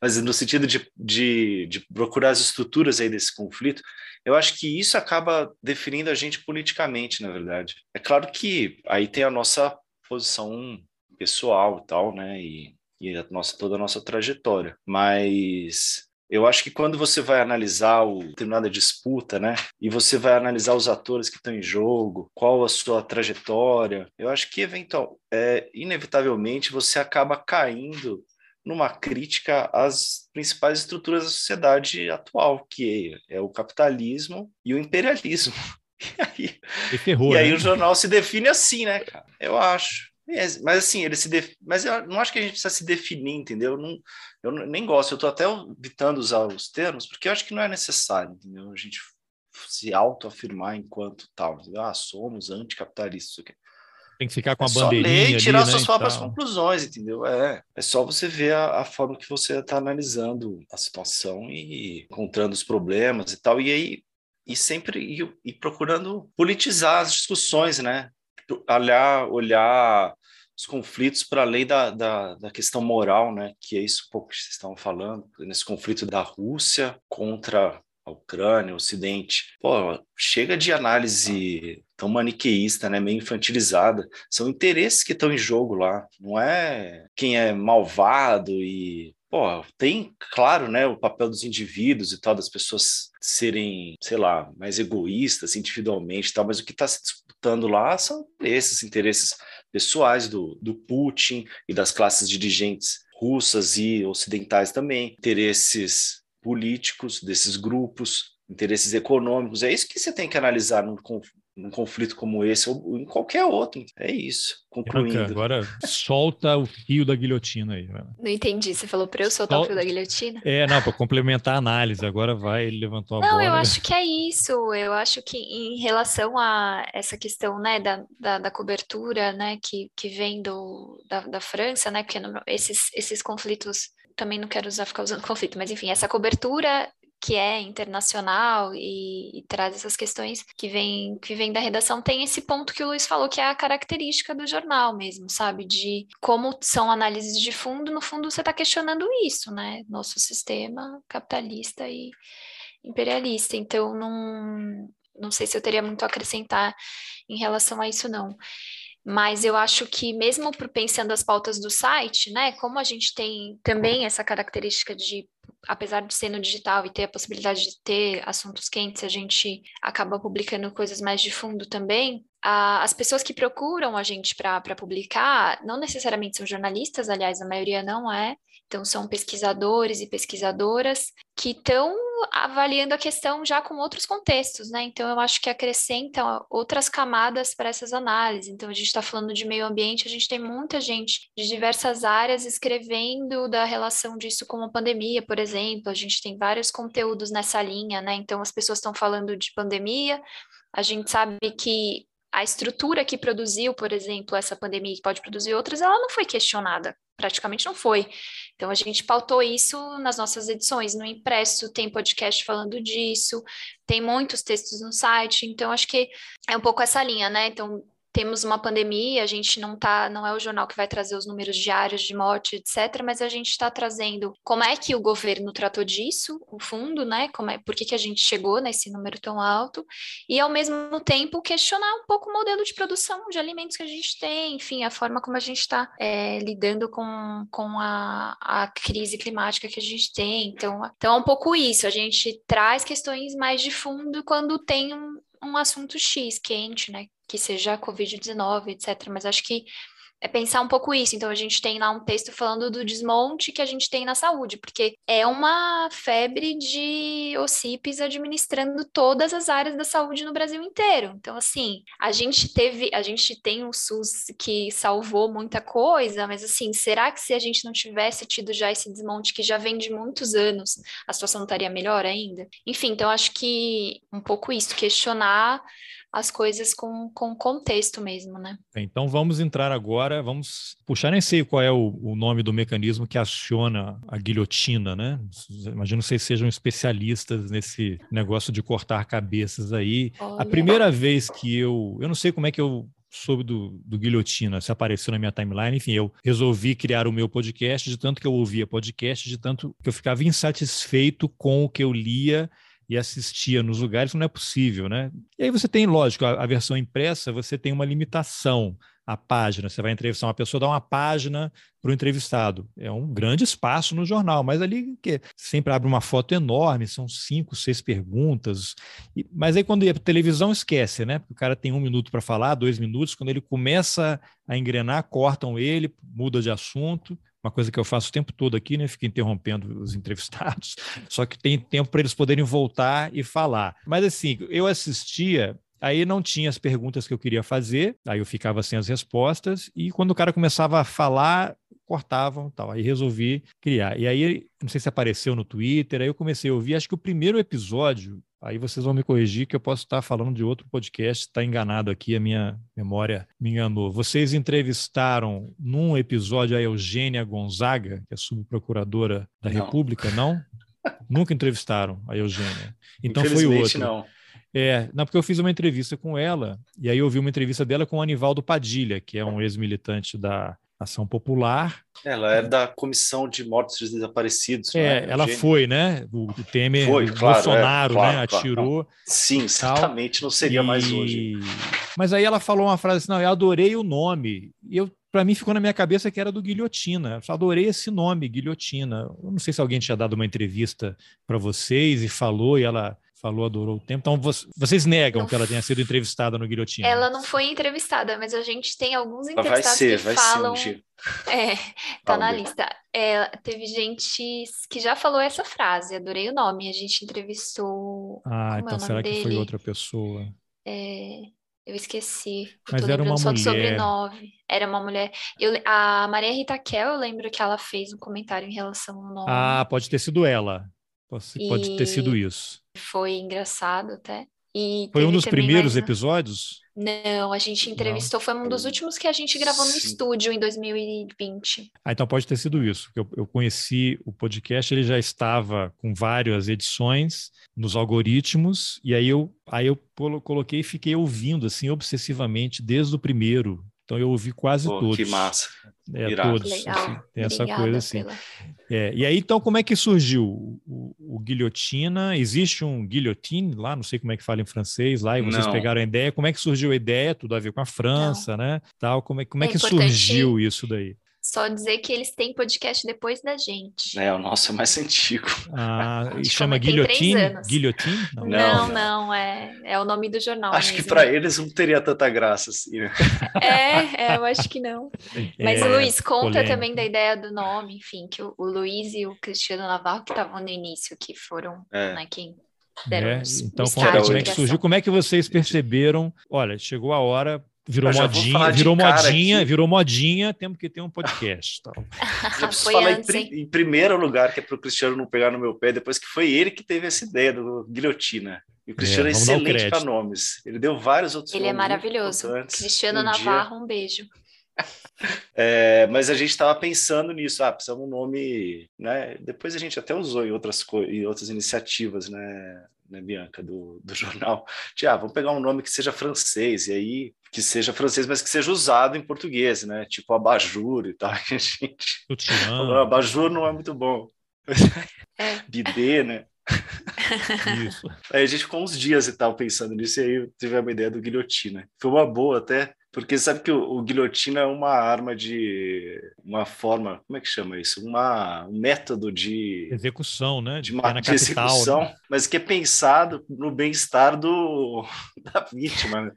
mas no sentido de, de, de, procurar as estruturas aí desse conflito, eu acho que isso acaba definindo a gente politicamente, na verdade. É claro que aí tem a nossa posição pessoal e tal, né, e, e a nossa, toda a nossa trajetória, mas Eu acho que quando você vai analisar o determinada disputa, né, e você vai analisar os atores que estão em jogo, qual a sua trajetória, eu acho que eventual, é, inevitavelmente você acaba caindo numa crítica às principais estruturas da sociedade atual, que é o capitalismo e o imperialismo. E aí, e ferrou, e aí né? o jornal se define assim, né, cara? Eu acho. Mas, assim, ele se def... mas eu não acho que a gente precisa se definir, entendeu? Eu, não, eu nem gosto, eu estou até evitando usar os termos, porque eu acho que não é necessário, entendeu? A gente se autoafirmar enquanto tal. Entendeu? Ah, somos anticapitalistas. Tem que ficar com é a bandeirinha só ler e tirar ali, suas né, próprias conclusões, entendeu? É, é só você ver a, a forma que você está analisando a situação e encontrando os problemas e tal. E aí, e sempre e, e procurando politizar as discussões, né? olhar, olhar os conflitos para além da, da, da, questão moral, né? Que é isso pouco que vocês estão falando, nesse conflito da Rússia contra a Ucrânia, o Ocidente. Pô, chega de análise tão maniqueísta, né, meio infantilizada. São interesses que estão em jogo lá, não é quem é malvado e pô, tem, claro, né, o papel dos indivíduos e tal, das pessoas serem, sei lá, mais egoístas individualmente e tal, mas o que está se disputando lá são esses interesses pessoais do, do Putin e das classes dirigentes russas e ocidentais também, interesses políticos desses grupos, interesses econômicos. É isso que você tem que analisar num, num conflito como esse ou em qualquer outro. É isso. Concluindo. agora solta o fio da guilhotina aí. Não entendi. Você falou para eu soltar Sol... o fio da guilhotina? É, não, para complementar a análise. Agora vai, ele levantou a não, bola. Não, eu acho que é isso. Eu acho que em relação a essa questão, né, da, da, da cobertura, né, que, que vem do, da, da França, né, porque esses, esses conflitos também não quero usar ficar usando conflito, mas enfim, essa cobertura que é internacional e, e, traz essas questões que vem, que vem da redação, tem esse ponto que o Luiz falou, que é a característica do jornal mesmo, sabe? De como são análises de fundo, no fundo você está questionando isso, né? Nosso sistema capitalista e imperialista. Então, não, não sei se eu teria muito a acrescentar em relação a isso, não mas eu acho que mesmo pensando as pautas do site, né, como a gente tem também essa característica de apesar de ser no digital e ter a possibilidade de ter assuntos quentes, a gente acaba publicando coisas mais de fundo também. as pessoas que procuram a gente para publicar, não necessariamente são jornalistas, aliás, a maioria não é, então, são pesquisadores e pesquisadoras que estão avaliando a questão já com outros contextos, né? Então, eu acho que acrescenta outras camadas para essas análises. Então, a gente está falando de meio ambiente, a gente tem muita gente de diversas áreas escrevendo da relação disso com a pandemia, por exemplo. A gente tem vários conteúdos nessa linha, né? Então, as pessoas estão falando de pandemia, a gente sabe que a estrutura que produziu, por exemplo, essa pandemia, que pode produzir outras, ela não foi questionada praticamente não foi. Então a gente pautou isso nas nossas edições, no impresso tem podcast falando disso, tem muitos textos no site, então acho que é um pouco essa linha, né? Então temos uma pandemia, a gente não tá, não é o jornal que vai trazer os números diários de morte, etc., mas a gente está trazendo como é que o governo tratou disso, o fundo, né? Como é, por que, que a gente chegou nesse número tão alto, e ao mesmo tempo questionar um pouco o modelo de produção de alimentos que a gente tem, enfim, a forma como a gente está é, lidando com, com a, a crise climática que a gente tem. Então, então é um pouco isso, a gente traz questões mais de fundo quando tem um, um assunto X quente, né? que seja Covid-19, etc. Mas acho que é pensar um pouco isso. Então, a gente tem lá um texto falando do desmonte que a gente tem na saúde, porque é uma febre de OCIPs administrando todas as áreas da saúde no Brasil inteiro. Então, assim, a gente teve, a gente tem um SUS que salvou muita coisa, mas assim, será que se a gente não tivesse tido já esse desmonte que já vem de muitos anos, a situação não estaria melhor ainda? Enfim, então acho que um pouco isso, questionar as coisas com, com contexto mesmo, né? Então vamos entrar agora, vamos puxar, nem sei qual é o, o nome do mecanismo que aciona a guilhotina, né? Imagino que vocês sejam especialistas nesse negócio de cortar cabeças aí. Olha. A primeira vez que eu, eu não sei como é que eu soube do, do Guilhotina, se apareceu na minha timeline, enfim, eu resolvi criar o meu podcast, de tanto que eu ouvia podcast, de tanto que eu ficava insatisfeito com o que eu lia e assistia nos lugares, não é possível, né? E aí você tem, lógico, a, a versão impressa, você tem uma limitação a página. Você vai entrevistar uma pessoa, dá uma página para o entrevistado. É um grande espaço no jornal, mas ali que sempre abre uma foto enorme, são cinco, seis perguntas. E, mas aí quando ia para televisão, esquece, né? Porque o cara tem um minuto para falar, dois minutos. Quando ele começa a engrenar, cortam ele, muda de assunto uma coisa que eu faço o tempo todo aqui, né? Fico interrompendo os entrevistados, só que tem tempo para eles poderem voltar e falar. Mas assim, eu assistia Aí não tinha as perguntas que eu queria fazer, aí eu ficava sem as respostas, e quando o cara começava a falar, cortavam tal. Aí resolvi criar. E aí, não sei se apareceu no Twitter, aí eu comecei a ouvir, acho que o primeiro episódio, aí vocês vão me corrigir que eu posso estar falando de outro podcast, está enganado aqui, a minha memória me enganou. Vocês entrevistaram num episódio a Eugênia Gonzaga, que é subprocuradora da não. República, não? Nunca entrevistaram a Eugênia. Então foi outro. Não. É, não, porque eu fiz uma entrevista com ela, e aí eu vi uma entrevista dela com o Anivaldo Padilha, que é um ex-militante da Ação Popular. Ela é da Comissão de Mortos e Desaparecidos. É, é ela foi, né? O, Temer, foi, o claro, Bolsonaro, é, claro, né? Claro, atirou. Sim, certamente não seria e... mais hoje. Mas aí ela falou uma frase assim: não, eu adorei o nome. E eu para mim ficou na minha cabeça que era do Guilhotina. Eu adorei esse nome, Guilhotina. Eu não sei se alguém tinha dado uma entrevista para vocês e falou e ela falou, adorou o tempo. Então, vocês negam não, que ela tenha sido entrevistada no Guilhotina? Ela não foi entrevistada, mas a gente tem alguns entrevistados vai ser, que vai falam... Ser um é, tá na lista. É, teve gente que já falou essa frase, adorei o nome. A gente entrevistou. Ah, é então será que foi outra pessoa? É, eu esqueci. Mas era uma só mulher. sobrenome. Era uma mulher. Eu, a Maria Rita Kel, eu lembro que ela fez um comentário em relação ao nome. Ah, pode ter sido ela. Pode, e... pode ter sido isso. Foi engraçado até. E foi um dos primeiros mais... episódios? Não, a gente entrevistou, Não. foi um dos últimos que a gente gravou no Sim. estúdio em 2020. Ah, então pode ter sido isso. Eu, eu conheci o podcast, ele já estava com várias edições nos algoritmos, e aí eu, aí eu coloquei e fiquei ouvindo assim obsessivamente desde o primeiro. Então eu ouvi quase Pô, todos. Que massa. É, Irado. todos. Assim, tem essa coisa assim. Pela... É, e aí, então, como é que surgiu o, o, Guilhotina? Existe um guillotine lá, não sei como é que fala em francês lá, e vocês não. pegaram a ideia. Como é que surgiu a ideia? Tudo a ver com a França, não. né? Tal, como é, como é, é que surgiu isso daí? Só dizer que eles têm podcast depois da gente. É, o nosso é mais antigo. Ah, e chama Guilhotine? Guilhotine? Não, não, não, é, é o nome do jornal. Acho mesmo. que para eles não teria tanta graça assim. Né? É, é, eu acho que não. Mas é, Luiz, conta polêmico. também da ideia do nome, enfim, que o, o Luiz e o Cristiano Navarro que estavam no início, que foram é. né, quem deram é, os, Então, como é que surgiu? Como é que vocês perceberam? Olha, chegou a hora Virou modinha, virou modinha, aqui. virou modinha, temos que ter um podcast. Tal. Já preciso falar em, em, primeiro lugar, que é para o Cristiano não pegar no meu pé, depois que foi ele que teve essa ideia do guilhotina. E o Cristiano é, é excelente para nomes. Ele deu vários outros Ele é maravilhoso. Cristiano um Navarro, dia. um beijo. É, mas a gente estava pensando nisso, ah, precisamos um nome, né? Depois a gente até usou em outras, em outras iniciativas, né? Né, Bianca, do, do jornal, de, ah, vamos pegar um nome que seja francês, e aí que seja francês, mas que seja usado em português, né? Tipo abajur e tal. A gente falou, abajur não é muito bom. É. Bidê, né? Isso. Aí a gente ficou uns dias e tal pensando nisso, e aí tive uma ideia do guilhotina. Foi uma boa até, porque sabe que o, o, guilhotina é uma arma de. uma forma. Como é que chama isso? Uma, um método de. Execução, né? De, de, uma, de capital, execução, né? mas que é pensado no bem-estar do, da vítima, né?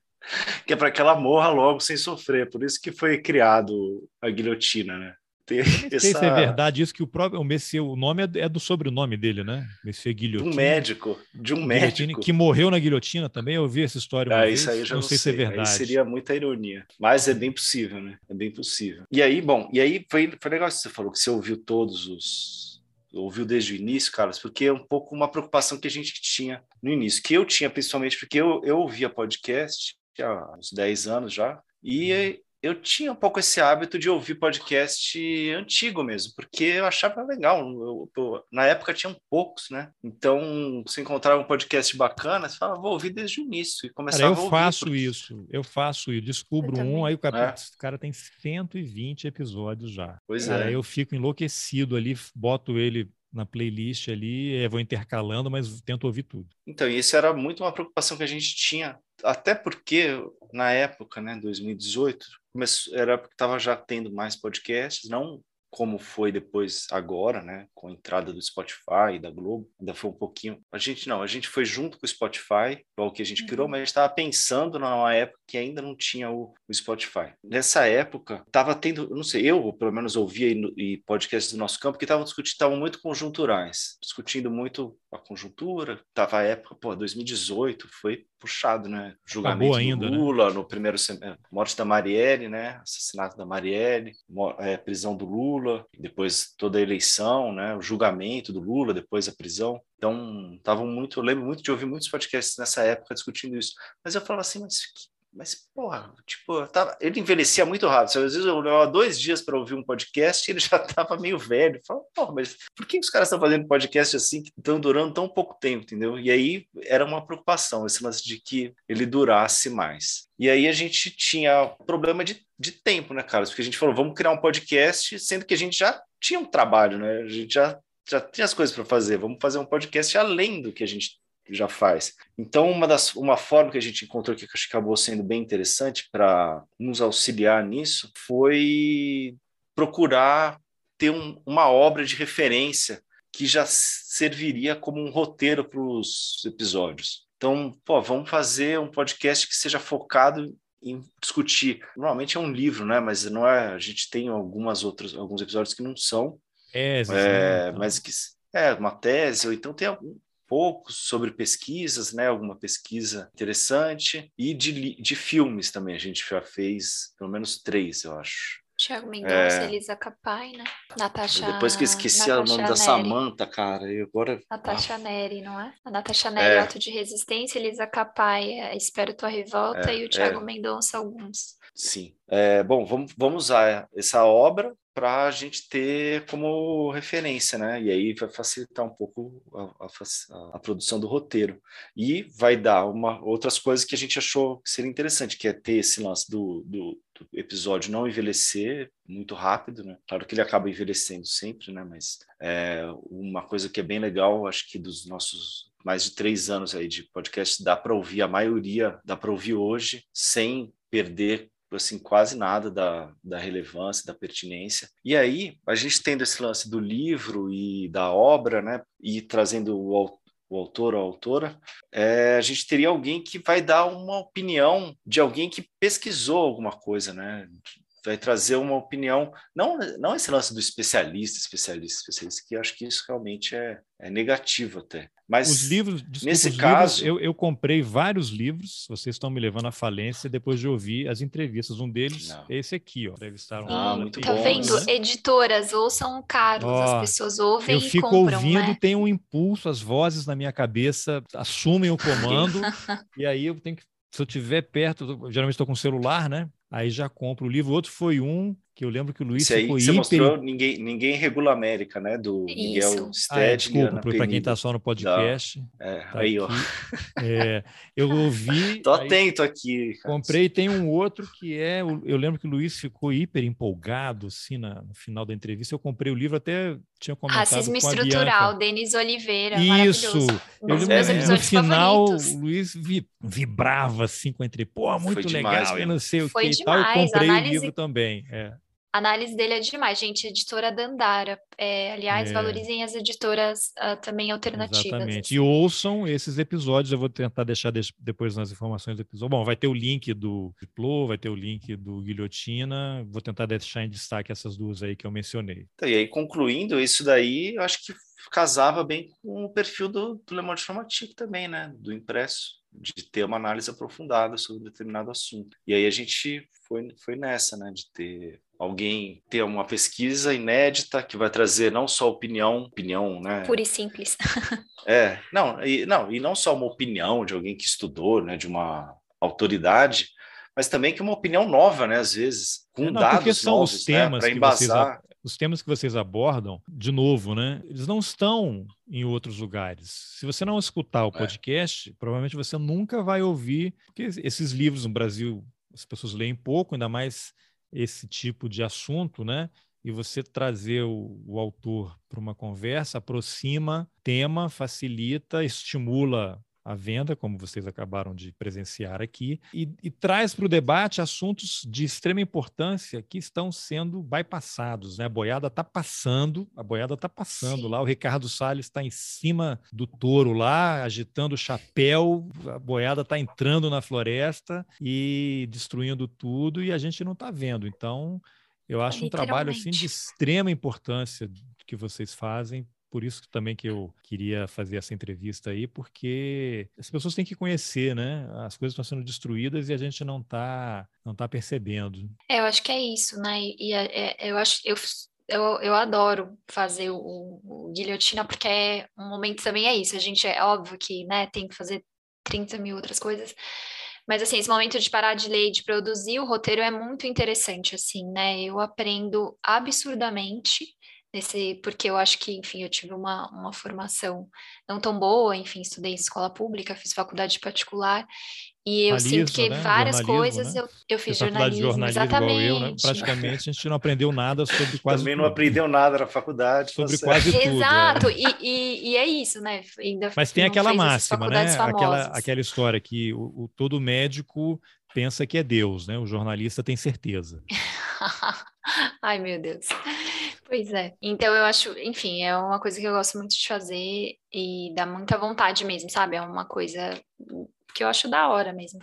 Que é para que ela morra logo sem sofrer. Por isso que foi criado a guilhotina, né? Ter não essa... sei se é verdade isso que o próprio o Messier, o nome é, é do sobrenome dele, né? Messier Guilhotina. Um médico, de um médico. Que morreu na guilhotina também, eu ouvi essa história ah, isso aí eu já não, não sei, sei, se é verdade. Aí seria muita ironia, mas é bem possível, né? É bem possível. E aí, bom, e aí foi, foi legal que você falou que você ouviu todos os ouviu desde o início, Carlos, porque é um pouco uma preocupação que a gente tinha no início, que eu tinha principalmente porque eu, eu ouvia podcast há uns 10 anos já, e eu tinha um pouco esse hábito de ouvir podcast antigo mesmo, porque eu achava legal. Eu, eu, na época tinham poucos, né? Então, se encontrava um podcast bacana, você falava, vou ouvir desde o início. E começava cara, eu a ouvir. faço porque... isso, eu faço isso. Descubro um, aí o cara, é. o cara tem 120 episódios já. Pois cara, é. Aí eu fico enlouquecido ali, boto ele na playlist ali, é, vou intercalando, mas tento ouvir tudo. Então, isso era muito uma preocupação que a gente tinha, até porque na época, né, 2018, era porque estava já tendo mais podcasts, não como foi depois agora, né, com a entrada do Spotify e da Globo, ainda foi um pouquinho. A gente não, a gente foi junto com o Spotify, o que a gente criou, uhum. mas a gente estava pensando numa época que ainda não tinha o, o Spotify. Nessa época, estava tendo, não sei, eu pelo menos ouvia e, e podcasts do nosso campo que estavam discutindo, estavam muito conjunturais, discutindo muito a conjuntura. Tava a época, pô, 2018 foi puxado, né? Julgamento ainda, do né? Lula né? no primeiro semestre, morte da Marielle, né? Assassinato da Marielle, é, prisão do Lula, depois toda a eleição, né? O julgamento do Lula, depois a prisão. Então, estavam muito, eu lembro muito de ouvir muitos podcasts nessa época discutindo isso. Mas eu falo assim, mas que mas, porra, tipo, tava, ele envelhecia muito rápido. Às vezes eu levava dois dias para ouvir um podcast e ele já estava meio velho. Eu falava, porra, mas por que os caras estão fazendo podcast assim que estão durando tão pouco tempo, entendeu? E aí era uma preocupação, esse lance de que ele durasse mais. E aí a gente tinha problema de, de tempo, né, Carlos? Porque a gente falou, vamos criar um podcast, sendo que a gente já tinha um trabalho, né? A gente já, já tinha as coisas para fazer. Vamos fazer um podcast além do que a gente já faz. Então, uma, das, uma forma que a gente encontrou que acabou sendo bem interessante para nos auxiliar nisso foi procurar ter um, uma obra de referência que já serviria como um roteiro para os episódios. Então, pô, vamos fazer um podcast que seja focado em discutir. Normalmente é um livro, né? Mas não é. A gente tem algumas outras, alguns episódios que não são. É, é mas que é uma tese ou então tem algum, pouco sobre pesquisas, né? Alguma pesquisa interessante e de, de filmes também. A gente já fez pelo menos três, eu acho. Tiago Mendonça, é... Elisa Capai, né? Natasha. Depois que esqueci Natasha o nome Neri. da Samanta, cara, e agora. Natasha ah. Neri, não é? A Natasha Neri, é. Auto de Resistência, Elisa Capai, é, Espero Tua Revolta, é, e o Tiago é. Mendonça, alguns. Sim. É, bom, vamos, vamos usar essa obra para a gente ter como referência, né? E aí vai facilitar um pouco a, a, a, produção do roteiro. E vai dar uma, outras coisas que a gente achou que seria interessante, que é ter esse lance do, do, do episódio não envelhecer muito rápido, né? Claro que ele acaba envelhecendo sempre, né? Mas é uma coisa que é bem legal, acho que dos nossos mais de três anos aí de podcast, dá para ouvir a maioria, dá para ouvir hoje sem perder assim quase nada da, da relevância, da pertinência. E aí, a gente tendo esse lance do livro e da obra, né, e trazendo o, o autor ou a autora, é, a gente teria alguém que vai dar uma opinião de alguém que pesquisou alguma coisa, né? Vai trazer uma opinião, não, não esse lance do especialista, especialista, especialista, que eu acho que isso realmente é, é negativo até. Mas os livros, desculpa, nesse os caso, livros, eu, eu, comprei vários livros. Vocês estão me levando à falência depois de ouvir as entrevistas. Um deles não. é esse aqui, ó. Entrevistaram. Ah, muito tá bom, vendo? Né? Editoras ouçam Carlos. Ó, as pessoas ouvem eu e fico compram, ouvindo, né? tem um impulso, as vozes na minha cabeça assumem o comando e aí eu tenho que se eu tiver perto, geralmente estou com o celular, né? Aí já compro o livro. Outro foi um que eu lembro que o Luiz aí ficou você hiper... mostrou ninguém, ninguém regula América, né? Do Isso. Miguel Stead. Ah, é, desculpa, para quem está só no podcast. É, tá aí, aqui. ó. É, eu ouvi. Tô atento aqui. Cara. Comprei, tem um outro que é. Eu lembro que o Luiz ficou hiper empolgado, assim, na, no final da entrevista. Eu comprei o livro, até tinha comentado. Racismo Estrutural, Denis Oliveira. Isso. Eu lembro, é, no final, favoritos. o Luiz vi, vibrava assim com entre, pô, muito legal, demais, e não sei o que e tal. Eu comprei análise... o livro também. É. A análise dele é demais, gente. Editora Dandara. É, aliás, é. valorizem as editoras uh, também alternativas. Exatamente. Assim. E ouçam esses episódios. Eu vou tentar deixar depois nas informações do episódio. Bom, vai ter o link do Diplo, vai ter o link do Guilhotina. Vou tentar deixar em destaque essas duas aí que eu mencionei. Tá, e aí, concluindo isso daí, eu acho que casava bem com o perfil do, do Le Monde Chromatique também, né? Do impresso de ter uma análise aprofundada sobre um determinado assunto. E aí a gente foi, foi nessa, né, de ter alguém ter uma pesquisa inédita que vai trazer não só opinião, opinião, né? Pura e simples. é, não, e não, e não só uma opinião de alguém que estudou, né, de uma autoridade, mas também que uma opinião nova, né, às vezes, com é, não, dados são novos, os né, temas né, para embasar. Vocês, os temas que vocês abordam, de novo, né, eles não estão em outros lugares. Se você não escutar o é. podcast, é. provavelmente você nunca vai ouvir, porque esses livros no Brasil as pessoas leem pouco, ainda mais esse tipo de assunto, né? e você trazer o, o autor para uma conversa aproxima tema, facilita, estimula a venda, como vocês acabaram de presenciar aqui, e, e traz para o debate assuntos de extrema importância que estão sendo bypassados. Né? A boiada está passando, a boiada está passando Sim. lá, o Ricardo Salles está em cima do touro lá, agitando o chapéu, a boiada está entrando na floresta e destruindo tudo, e a gente não está vendo. Então, eu acho um trabalho assim de extrema importância que vocês fazem por isso também que eu queria fazer essa entrevista aí, porque as pessoas têm que conhecer, né? As coisas estão sendo destruídas e a gente não está não tá percebendo. É, eu acho que é isso, né? E é, é, eu acho eu eu, eu adoro fazer o, o guilhotina porque é um momento também é isso. A gente é óbvio que, né, tem que fazer 30 mil outras coisas. Mas, assim, esse momento de parar de ler e de produzir o roteiro é muito interessante, assim, né? Eu aprendo absurdamente nesse, porque eu acho que, enfim, eu tive uma, uma formação não tão boa, enfim, estudei em escola pública, fiz faculdade particular, e eu sinto que né? várias coisas né? eu, eu fiz jornalismo, jornalismo, exatamente. Eu, né? Praticamente a gente não aprendeu nada sobre quase Também não aprendeu nada na faculdade. Tá sobre quase tudo. Exato, é. e, e, e, é isso, né? Ainda Mas tem aquela máxima, né? Aquela, aquela história que o, o, todo médico pensa que é Deus, né? O jornalista tem certeza. Ai, meu Deus. Pois é. Então eu acho, enfim, é uma coisa que eu gosto muito de fazer e dá muita vontade mesmo, sabe? É uma coisa que eu acho da hora mesmo.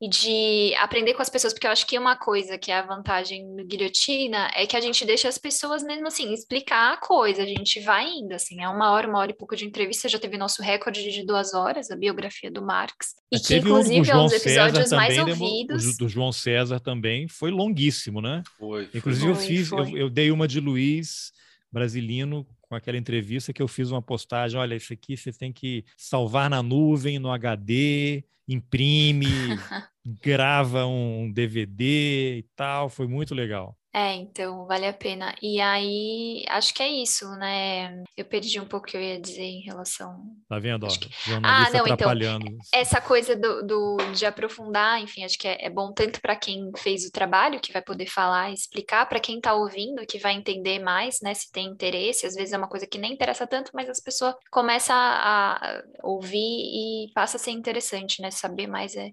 E de aprender com as pessoas, porque eu acho que uma coisa que é a vantagem do guilhotina é que a gente deixa as pessoas mesmo assim explicar a coisa, a gente vai indo, assim, é uma hora, uma hora e pouco de entrevista, já teve nosso recorde de duas horas, a biografia do Marx, e que inclusive é um dos episódios César mais ouvidos. O do João César também foi longuíssimo, né? Foi. Inclusive foi, eu fiz, eu, eu dei uma de Luiz Brasilino com aquela entrevista que eu fiz uma postagem, olha, isso aqui você tem que salvar na nuvem, no HD, imprime, grava um DVD e tal, foi muito legal. É, então vale a pena. E aí, acho que é isso, né? Eu perdi um pouco o que eu ia dizer em relação. Tá vendo? Ó, que... Ah, não, então, essa coisa do, do, de aprofundar, enfim, acho que é, é bom tanto para quem fez o trabalho, que vai poder falar, explicar, para quem está ouvindo, que vai entender mais, né? Se tem interesse. Às vezes é uma coisa que nem interessa tanto, mas as pessoas começam a, a ouvir e passa a ser interessante, né? Saber mais é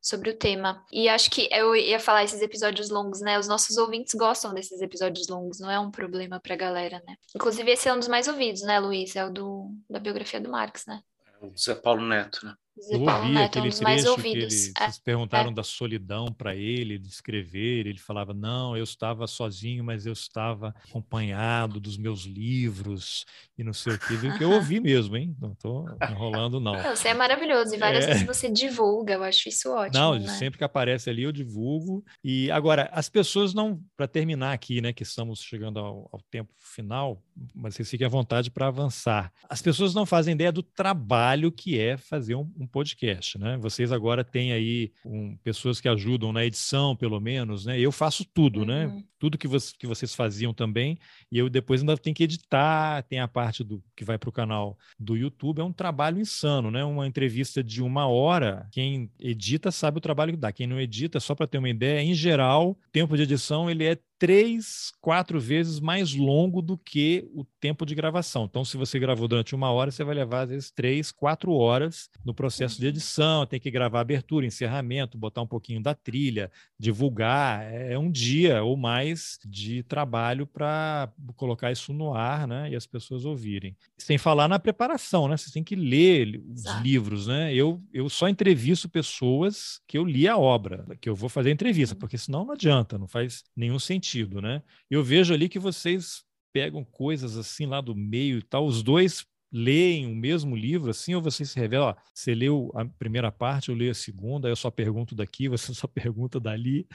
sobre o tema. E acho que eu ia falar esses episódios longos, né? Os nossos ouvintes gostam desses episódios longos, não é um problema pra galera, né? Inclusive, esse é um dos mais ouvidos, né, Luiz? É o do, da biografia do Marx, né? É o Zé Paulo Neto, né? Eu ouvi Neto, aquele um trecho que ele, é, vocês perguntaram é. da solidão para ele, de escrever, ele falava, não, eu estava sozinho, mas eu estava acompanhado dos meus livros e não sei o que, que eu ouvi mesmo, hein? Não estou enrolando, não. não. Você é maravilhoso, e várias é. vezes você divulga, eu acho isso ótimo. Não, né? sempre que aparece ali eu divulgo. E agora, as pessoas não, para terminar aqui, né, que estamos chegando ao, ao tempo final, mas vocês fiquem à vontade para avançar. As pessoas não fazem ideia do trabalho que é fazer um, um podcast, né? Vocês agora têm aí um, pessoas que ajudam na edição, pelo menos, né? Eu faço tudo, né? uhum. né? Tudo que, vo que vocês faziam também, e eu depois ainda tenho que editar, tem a parte do que vai para o canal do YouTube, é um trabalho insano, né? Uma entrevista de uma hora, quem edita sabe o trabalho que dá, quem não edita, só para ter uma ideia, em geral, tempo de edição ele é três, quatro vezes mais longo do que o tempo de gravação. Então, se você gravou durante uma hora, você vai levar, às vezes, três, quatro horas no processo de edição, tem que gravar abertura, encerramento, botar um pouquinho da trilha, divulgar. É um dia ou mais de trabalho para colocar isso no ar né, e as pessoas ouvirem. Sem falar na preparação, né? Você tem que ler os Exato. livros, né? Eu, eu só entrevisto pessoas que eu li a obra, que eu vou fazer entrevista, uhum. porque senão não adianta, não faz nenhum sentido sentido, né? Eu vejo ali que vocês pegam coisas assim lá do meio e tal, os dois leem o mesmo livro assim, ou vocês se revelam, ó, você leu a primeira parte, eu leio a segunda, eu só pergunto daqui, você só pergunta dali.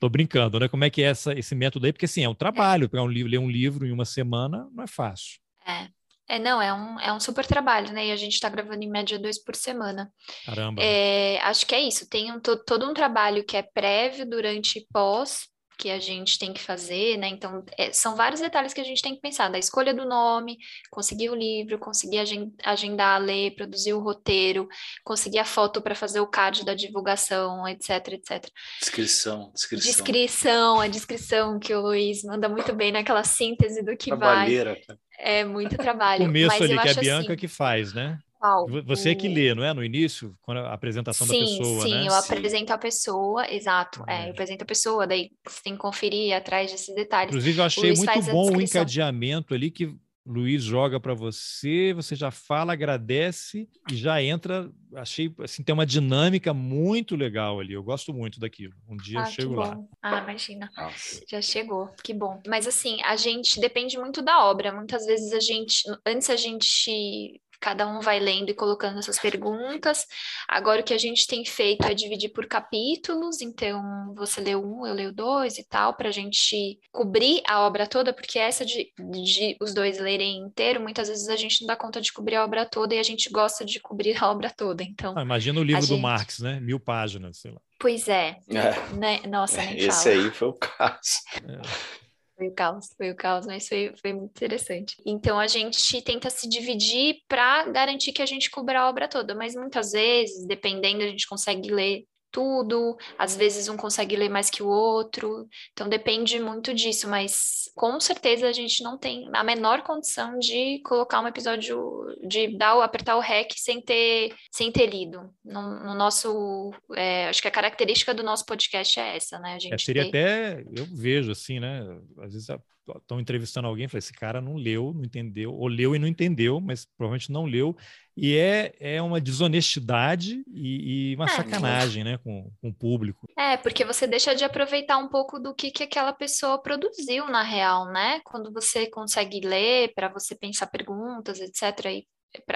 Tô brincando, né? Como é que é essa, esse método aí? Porque assim, é um trabalho, pegar um livro, ler um livro em uma semana não é fácil. É. É, não, é um, é um super trabalho, né? E a gente está gravando em média dois por semana. Caramba. É, acho que é isso. Tem um, todo um trabalho que é prévio, durante e pós, que a gente tem que fazer, né? Então, é, são vários detalhes que a gente tem que pensar, da escolha do nome, conseguir o livro, conseguir agendar, ler, produzir o roteiro, conseguir a foto para fazer o card da divulgação, etc, etc. Descrição, descrição. Descrição, a descrição que o Luiz manda muito bem naquela síntese do que Trabalheira. vai. É muito trabalho. O começo ali, que é a Bianca assim, que faz, né? Qual? Você é que lê, não é? No início, quando a apresentação sim, da pessoa, sim, né? Sim, eu apresento a pessoa, exato. É. é. eu apresento a pessoa, daí você tem que conferir atrás desses detalhes. Inclusive, eu achei muito bom o encadeamento ali que Luiz joga para você, você já fala, agradece e já entra. Achei assim, tem uma dinâmica muito legal ali. Eu gosto muito daquilo. Um dia ah, eu chego lá. Ah, imagina. Nossa. Já chegou, que bom. Mas assim, a gente depende muito da obra. Muitas vezes a gente, antes a gente cada um vai lendo e colocando essas perguntas. Agora, o que a gente tem feito é dividir por capítulos, então você lê um, eu leio dois e tal, para a gente cobrir a obra toda, porque essa de, de, os dois lerem inteiro, muitas vezes a gente não dá conta de cobrir a obra toda e a gente gosta de cobrir a obra toda. Então, ah, imagina o livro do gente... Marx, né? Mil páginas, sei lá. Pois é. é. Né? Nossa, nem Esse fala. aí foi o caso. É. Foi o caos, foi o caos, mas foi, foi muito interessante. Então a gente tenta se dividir para garantir que a gente cubra a obra toda, mas muitas vezes, dependendo, a gente consegue ler tudo, às vezes um consegue ler mais que o outro, então depende muito disso, mas com certeza a gente não tem a menor condição de colocar um episódio, de dar, apertar o REC sem ter, sem ter lido. No, no nosso, é, acho que a característica do nosso podcast é essa, né? A gente é, seria até, eu vejo assim, né? Às vezes estão entrevistando alguém, falei, esse cara não leu, não entendeu, ou leu e não entendeu, mas provavelmente não leu, e é, é uma desonestidade e, e uma é, sacanagem, né, com, com o público. É, porque você deixa de aproveitar um pouco do que, que aquela pessoa produziu na real, né? Quando você consegue ler, para você pensar perguntas, etc., e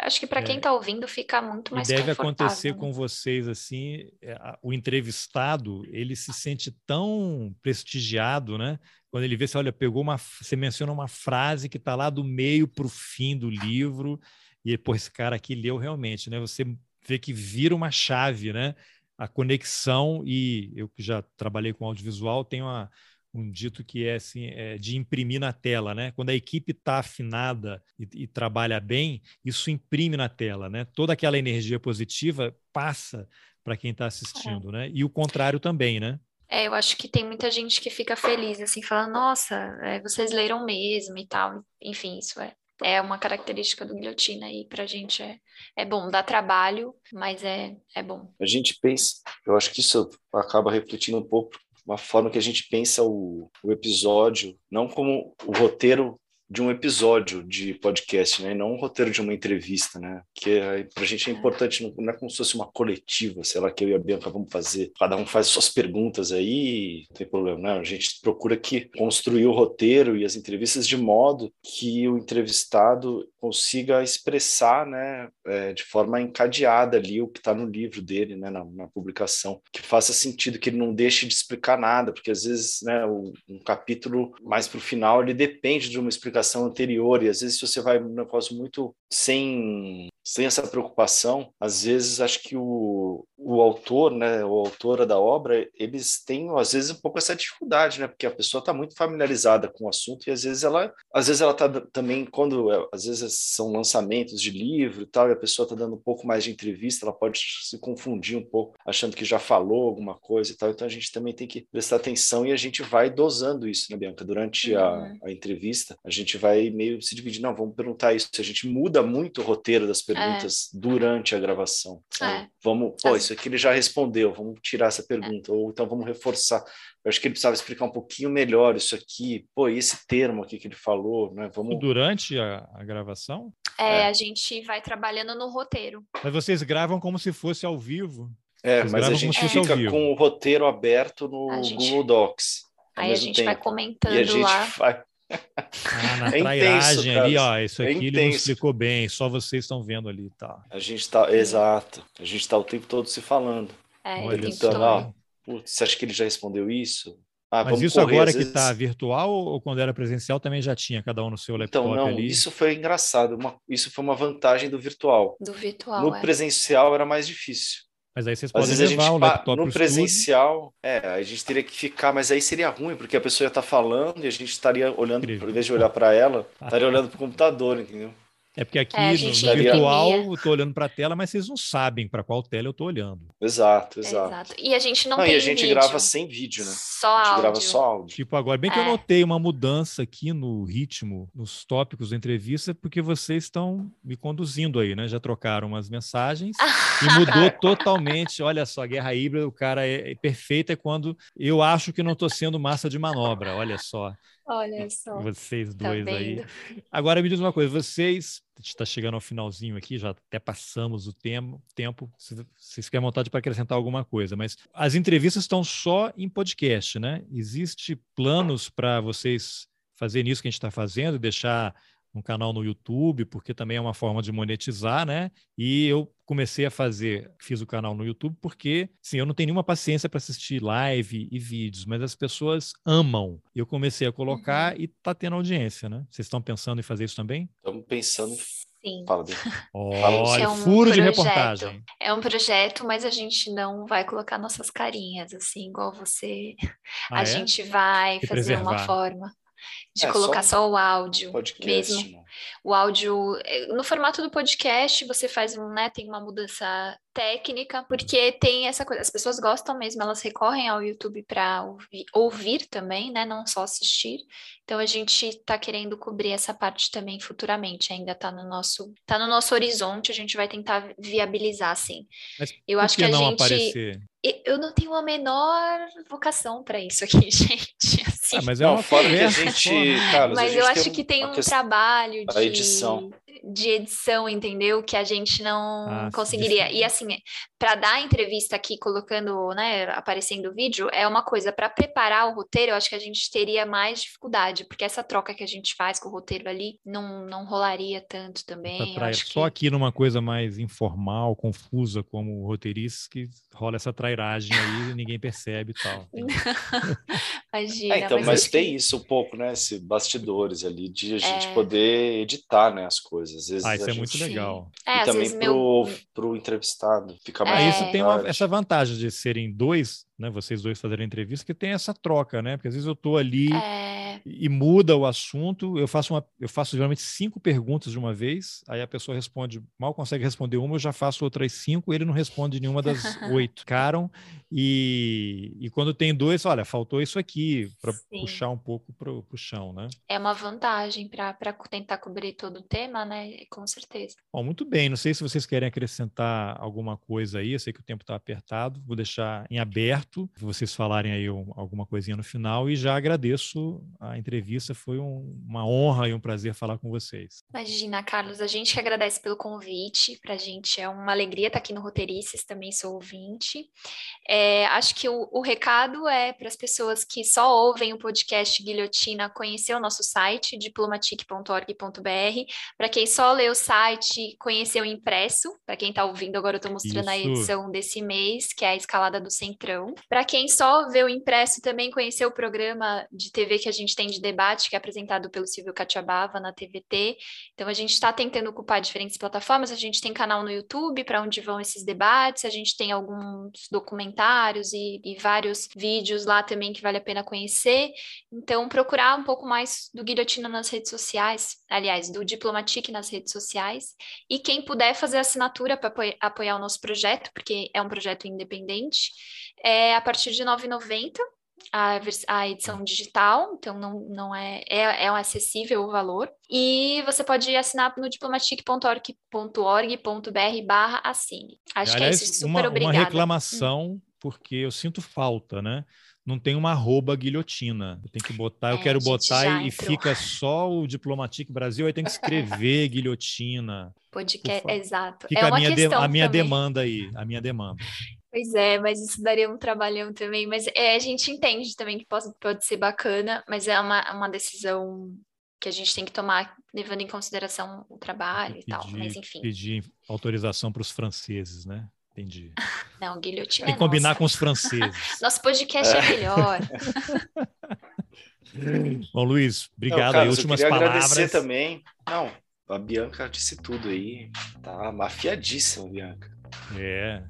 acho que para quem está é. ouvindo fica muito mais e deve acontecer né? com vocês assim é, o entrevistado ele se sente tão prestigiado né quando ele vê você olha pegou uma você menciona uma frase que está lá do meio para o fim do livro e pô, esse cara aqui leu realmente, né? Você vê que vira uma chave, né? A conexão e eu que já trabalhei com audiovisual tenho uma, um dito que é assim é de imprimir na tela, né? Quando a equipe está afinada e, e, trabalha bem, isso imprime na tela, né? Toda aquela energia positiva passa para quem está assistindo, é. né? E o contrário também, né? É, eu acho que tem muita gente que fica feliz, assim, falando, nossa, é, vocês leram mesmo e tal. Enfim, isso é é uma característica do guilhotina e para a gente é, é bom, dá trabalho, mas é, é bom. A gente pensa, eu acho que isso acaba refletindo um pouco uma forma que a gente pensa o, o episódio, não como o roteiro de um episódio de podcast, né? E não um roteiro de uma entrevista, né? Que para a gente é, é importante, não é como se fosse uma coletiva, sei lá, que eu e a Bianca vamos fazer. Cada um faz suas perguntas aí, não tem problema, né? A gente procura que construir o roteiro e as entrevistas de modo que o entrevistado consiga expressar, né, é, de forma encadeada ali o que está no livro dele, né, na, na, publicação, que faça sentido, que ele não deixe de explicar nada, porque às vezes, né, o, um capítulo mais para o final ele depende de uma explicação anterior e às vezes se você vai um negócio muito sem sem essa preocupação, às vezes acho que o, o autor, né, ou autora da obra, eles têm às vezes um pouco essa dificuldade, né, porque a pessoa está muito familiarizada com o assunto e às vezes ela, às vezes ela está também quando às vezes são lançamentos de livro e tal, e a pessoa está dando um pouco mais de entrevista, ela pode se confundir um pouco, achando que já falou alguma coisa e tal. Então a gente também tem que prestar atenção e a gente vai dosando isso, né, Bianca? Durante uhum. a, a entrevista, a gente vai meio se dividir, não, vamos perguntar isso. A gente muda muito o roteiro das perguntas perguntas é. durante a gravação. É. Vamos, pô, isso aqui ele já respondeu, vamos tirar essa pergunta, ou então vamos reforçar. Eu acho que ele precisava explicar um pouquinho melhor isso aqui, pô, esse termo aqui que ele falou, né? Vamos... Durante a, a gravação? É, é, a gente vai trabalhando no roteiro. Mas vocês gravam como se fosse ao vivo? É, vocês mas a gente fica com o roteiro aberto no gente... Google Docs. Aí a gente tempo. vai comentando e a gente lá. Vai ah, na é trairagem intenso, ali, ó, isso é aqui é ele não explicou bem, só vocês estão vendo ali, tá? A gente está, exato, a gente está o tempo todo se falando. É, Olha então, ó, putz, você acha que ele já respondeu isso? Ah, Mas isso correr, agora que está virtual ou quando era presencial também já tinha cada um no seu então, laptop então, não, ali? Isso foi engraçado, uma, isso foi uma vantagem do virtual. Do virtual, No é. presencial era mais difícil. Mas aí vocês podem Às levar o laptop no presencial, é, a gente teria que ficar, mas aí seria ruim, porque a pessoa ia estar falando e a gente estaria olhando, Incrível. em vez de olhar para ela, estaria olhando para o computador, entendeu? É porque aqui é, no, no virtual eu estou olhando para a tela, mas vocês não sabem para qual tela eu estou olhando. Exato, exato, exato. E a gente não, não tem E a gente vídeo. grava sem vídeo, né? Só a gente áudio. grava só áudio. Tipo agora, bem que é. eu notei uma mudança aqui no ritmo, nos tópicos da entrevista, porque vocês estão me conduzindo aí, né? Já trocaram umas mensagens e mudou totalmente. Olha só, guerra híbrida, o cara é, é perfeito é quando eu acho que não estou sendo massa de manobra. Olha só. Olha só. Vocês tá dois tá aí. Agora me diz uma coisa, vocês está chegando ao finalzinho aqui, já até passamos o tempo, tempo se vocês querem vontade para acrescentar alguma coisa, mas as entrevistas estão só em podcast, né? Existe planos para vocês fazerem isso que a gente está fazendo, deixar um canal no YouTube, porque também é uma forma de monetizar, né? E eu comecei a fazer, fiz o canal no YouTube porque, sim, eu não tenho nenhuma paciência para assistir live e vídeos, mas as pessoas amam. Eu comecei a colocar uhum. e tá tendo audiência, né? Vocês estão pensando em fazer isso também? Estamos pensando Sim. Fala, Olha, é um furo projeto, de reportagem. É um projeto, mas a gente não vai colocar nossas carinhas, assim, igual você. Ah, a é? gente vai fazer uma forma de é, colocar só, só, o áudio podcast, mesmo. Né? O áudio, eh, no formato do podcast, você faz um, né, tem uma mudança técnica, porque tem essa coisa, as pessoas gostam mesmo, elas recorrem ao YouTube para ouvir, ouvir, também, né, não só assistir. Então a gente está querendo cobrir essa parte também futuramente, ainda está no nosso, tá no nosso horizonte, a gente vai tentar viabilizar, assim. Mas eu acho que, que a gente aparecer? eu não tenho a menor vocação para isso aqui, gente. Assim. Ah, mas é uma forma que a gente, Carlos, mas a gente eu acho que tem um trabalho de edição de edição, entendeu? Que a gente não ah, conseguiria. E assim, para dar a entrevista aqui, colocando, né, aparecendo o vídeo, é uma coisa. Para preparar o roteiro, eu acho que a gente teria mais dificuldade, porque essa troca que a gente faz com o roteiro ali não, não rolaria tanto também. Trai... Só que... aqui numa coisa mais informal, confusa, como roteirista, que rola essa trairagem aí e ninguém percebe e tal. Imagina. É, então, mas, mas tem que... isso um pouco, né? Esse bastidores ali de a gente é... poder editar né, as coisas. Às vezes ah, isso é gente... muito legal. É, e também para o meu... entrevistado, fica mais. É. Isso tem uma, essa vantagem de serem dois, né? Vocês dois fazerem entrevista, que tem essa troca, né? Porque às vezes eu estou ali. É e muda o assunto. Eu faço, uma, eu faço geralmente cinco perguntas de uma vez, aí a pessoa responde, mal consegue responder uma, eu já faço outras cinco, ele não responde nenhuma das oito. Caram, e, e quando tem dois, olha, faltou isso aqui, para puxar um pouco para o chão, né? É uma vantagem para tentar cobrir todo o tema, né? Com certeza. Bom, muito bem, não sei se vocês querem acrescentar alguma coisa aí, eu sei que o tempo está apertado, vou deixar em aberto, vocês falarem aí alguma coisinha no final, e já agradeço a entrevista. Foi um, uma honra e um prazer falar com vocês. Imagina, Carlos, a gente que agradece pelo convite. Para a gente é uma alegria estar aqui no Roteirices, também sou ouvinte. É, acho que o, o recado é para as pessoas que só ouvem o podcast Guilhotina conhecer o nosso site, diplomatic.org.br. Para quem só lê o site, conhecer o impresso. Para quem está ouvindo, agora eu estou mostrando Isso. a edição desse mês, que é a escalada do Centrão. Para quem só vê o impresso, também conhecer o programa de TV que a gente tem de debate, que é apresentado pelo Silvio Catiabava na TVT. Então, a gente está tentando ocupar diferentes plataformas. A gente tem canal no YouTube para onde vão esses debates, a gente tem alguns documentários e, e, vários vídeos lá também que vale a pena conhecer. Então, procurar um pouco mais do Guilhotina nas redes sociais, aliás, do Diplomatique nas redes sociais. E quem puder fazer assinatura para apoiar o nosso projeto, porque é um projeto independente, é a partir de R$ 9,90 a, a edição digital, então não, não é, é, é acessível o valor. E você pode assinar no diplomatic.org.br barra assine. Acho Aliás, que é isso, super uma, obrigada. Uma reclamação, hum. porque eu sinto falta, né? não tem uma arroba guilhotina. Eu tenho que botar, é, eu quero botar e, fica só o Diplomatique Brasil, aí tem que escrever guilhotina. Podcast, exato. Fica é a minha, de, a minha demanda aí, a minha demanda. Pois é, mas isso daria um trabalhão também. Mas é, a gente entende também que pode, pode ser bacana, mas é uma, uma decisão que a gente tem que tomar levando em consideração o trabalho pedir, e tal. Mas enfim. Pedir autorização para os franceses, né? Entendi. Não, guilhotina. Tem que é combinar nossa. com os franceses. Nosso podcast é, é melhor. Bom, Luiz, obrigado. Não, Carlos, últimas eu palavras. agradecer também. Não, a Bianca disse tudo aí. Tá mafiadíssima, Bianca. É,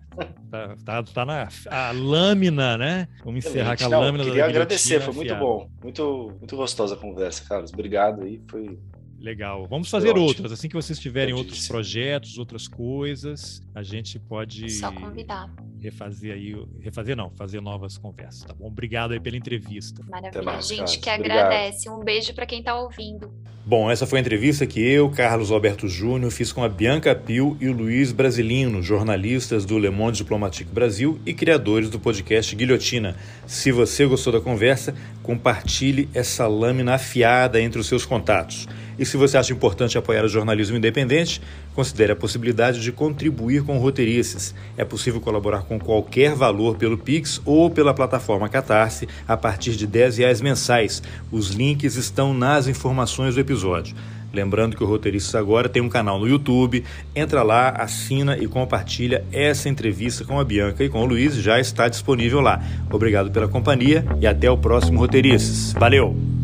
tá, tá, tá, na a lâmina, né? Vamos encerrar com a Não, lâmina queria da agradecer, foi muito bom. Muito, muito gostosa a conversa, Carlos. Obrigado aí, foi Legal. Vamos fazer outras. Assim que vocês tiverem outros projetos, outras coisas, a gente pode. Só convidar. Refazer aí. Refazer não, fazer novas conversas, tá bom? Obrigado aí pela entrevista. Maravilha. Mais, gente que agradece. Um beijo para quem está ouvindo. Bom, essa foi a entrevista que eu, Carlos Alberto Júnior, fiz com a Bianca Pio e o Luiz Brasilino, jornalistas do Le Monde Diplomatique Brasil e criadores do podcast Guilhotina. Se você gostou da conversa, compartilhe essa lâmina afiada entre os seus contatos. E se você acha importante apoiar o jornalismo independente, considere a possibilidade de contribuir com roteirices. É possível colaborar com qualquer valor pelo Pix ou pela plataforma Catarse a partir de R$ reais mensais. Os links estão nas informações do episódio. Lembrando que o Roteiristas Agora tem um canal no YouTube. Entra lá, assina e compartilha essa entrevista com a Bianca e com o Luiz. Já está disponível lá. Obrigado pela companhia e até o próximo Roteiristas. Valeu!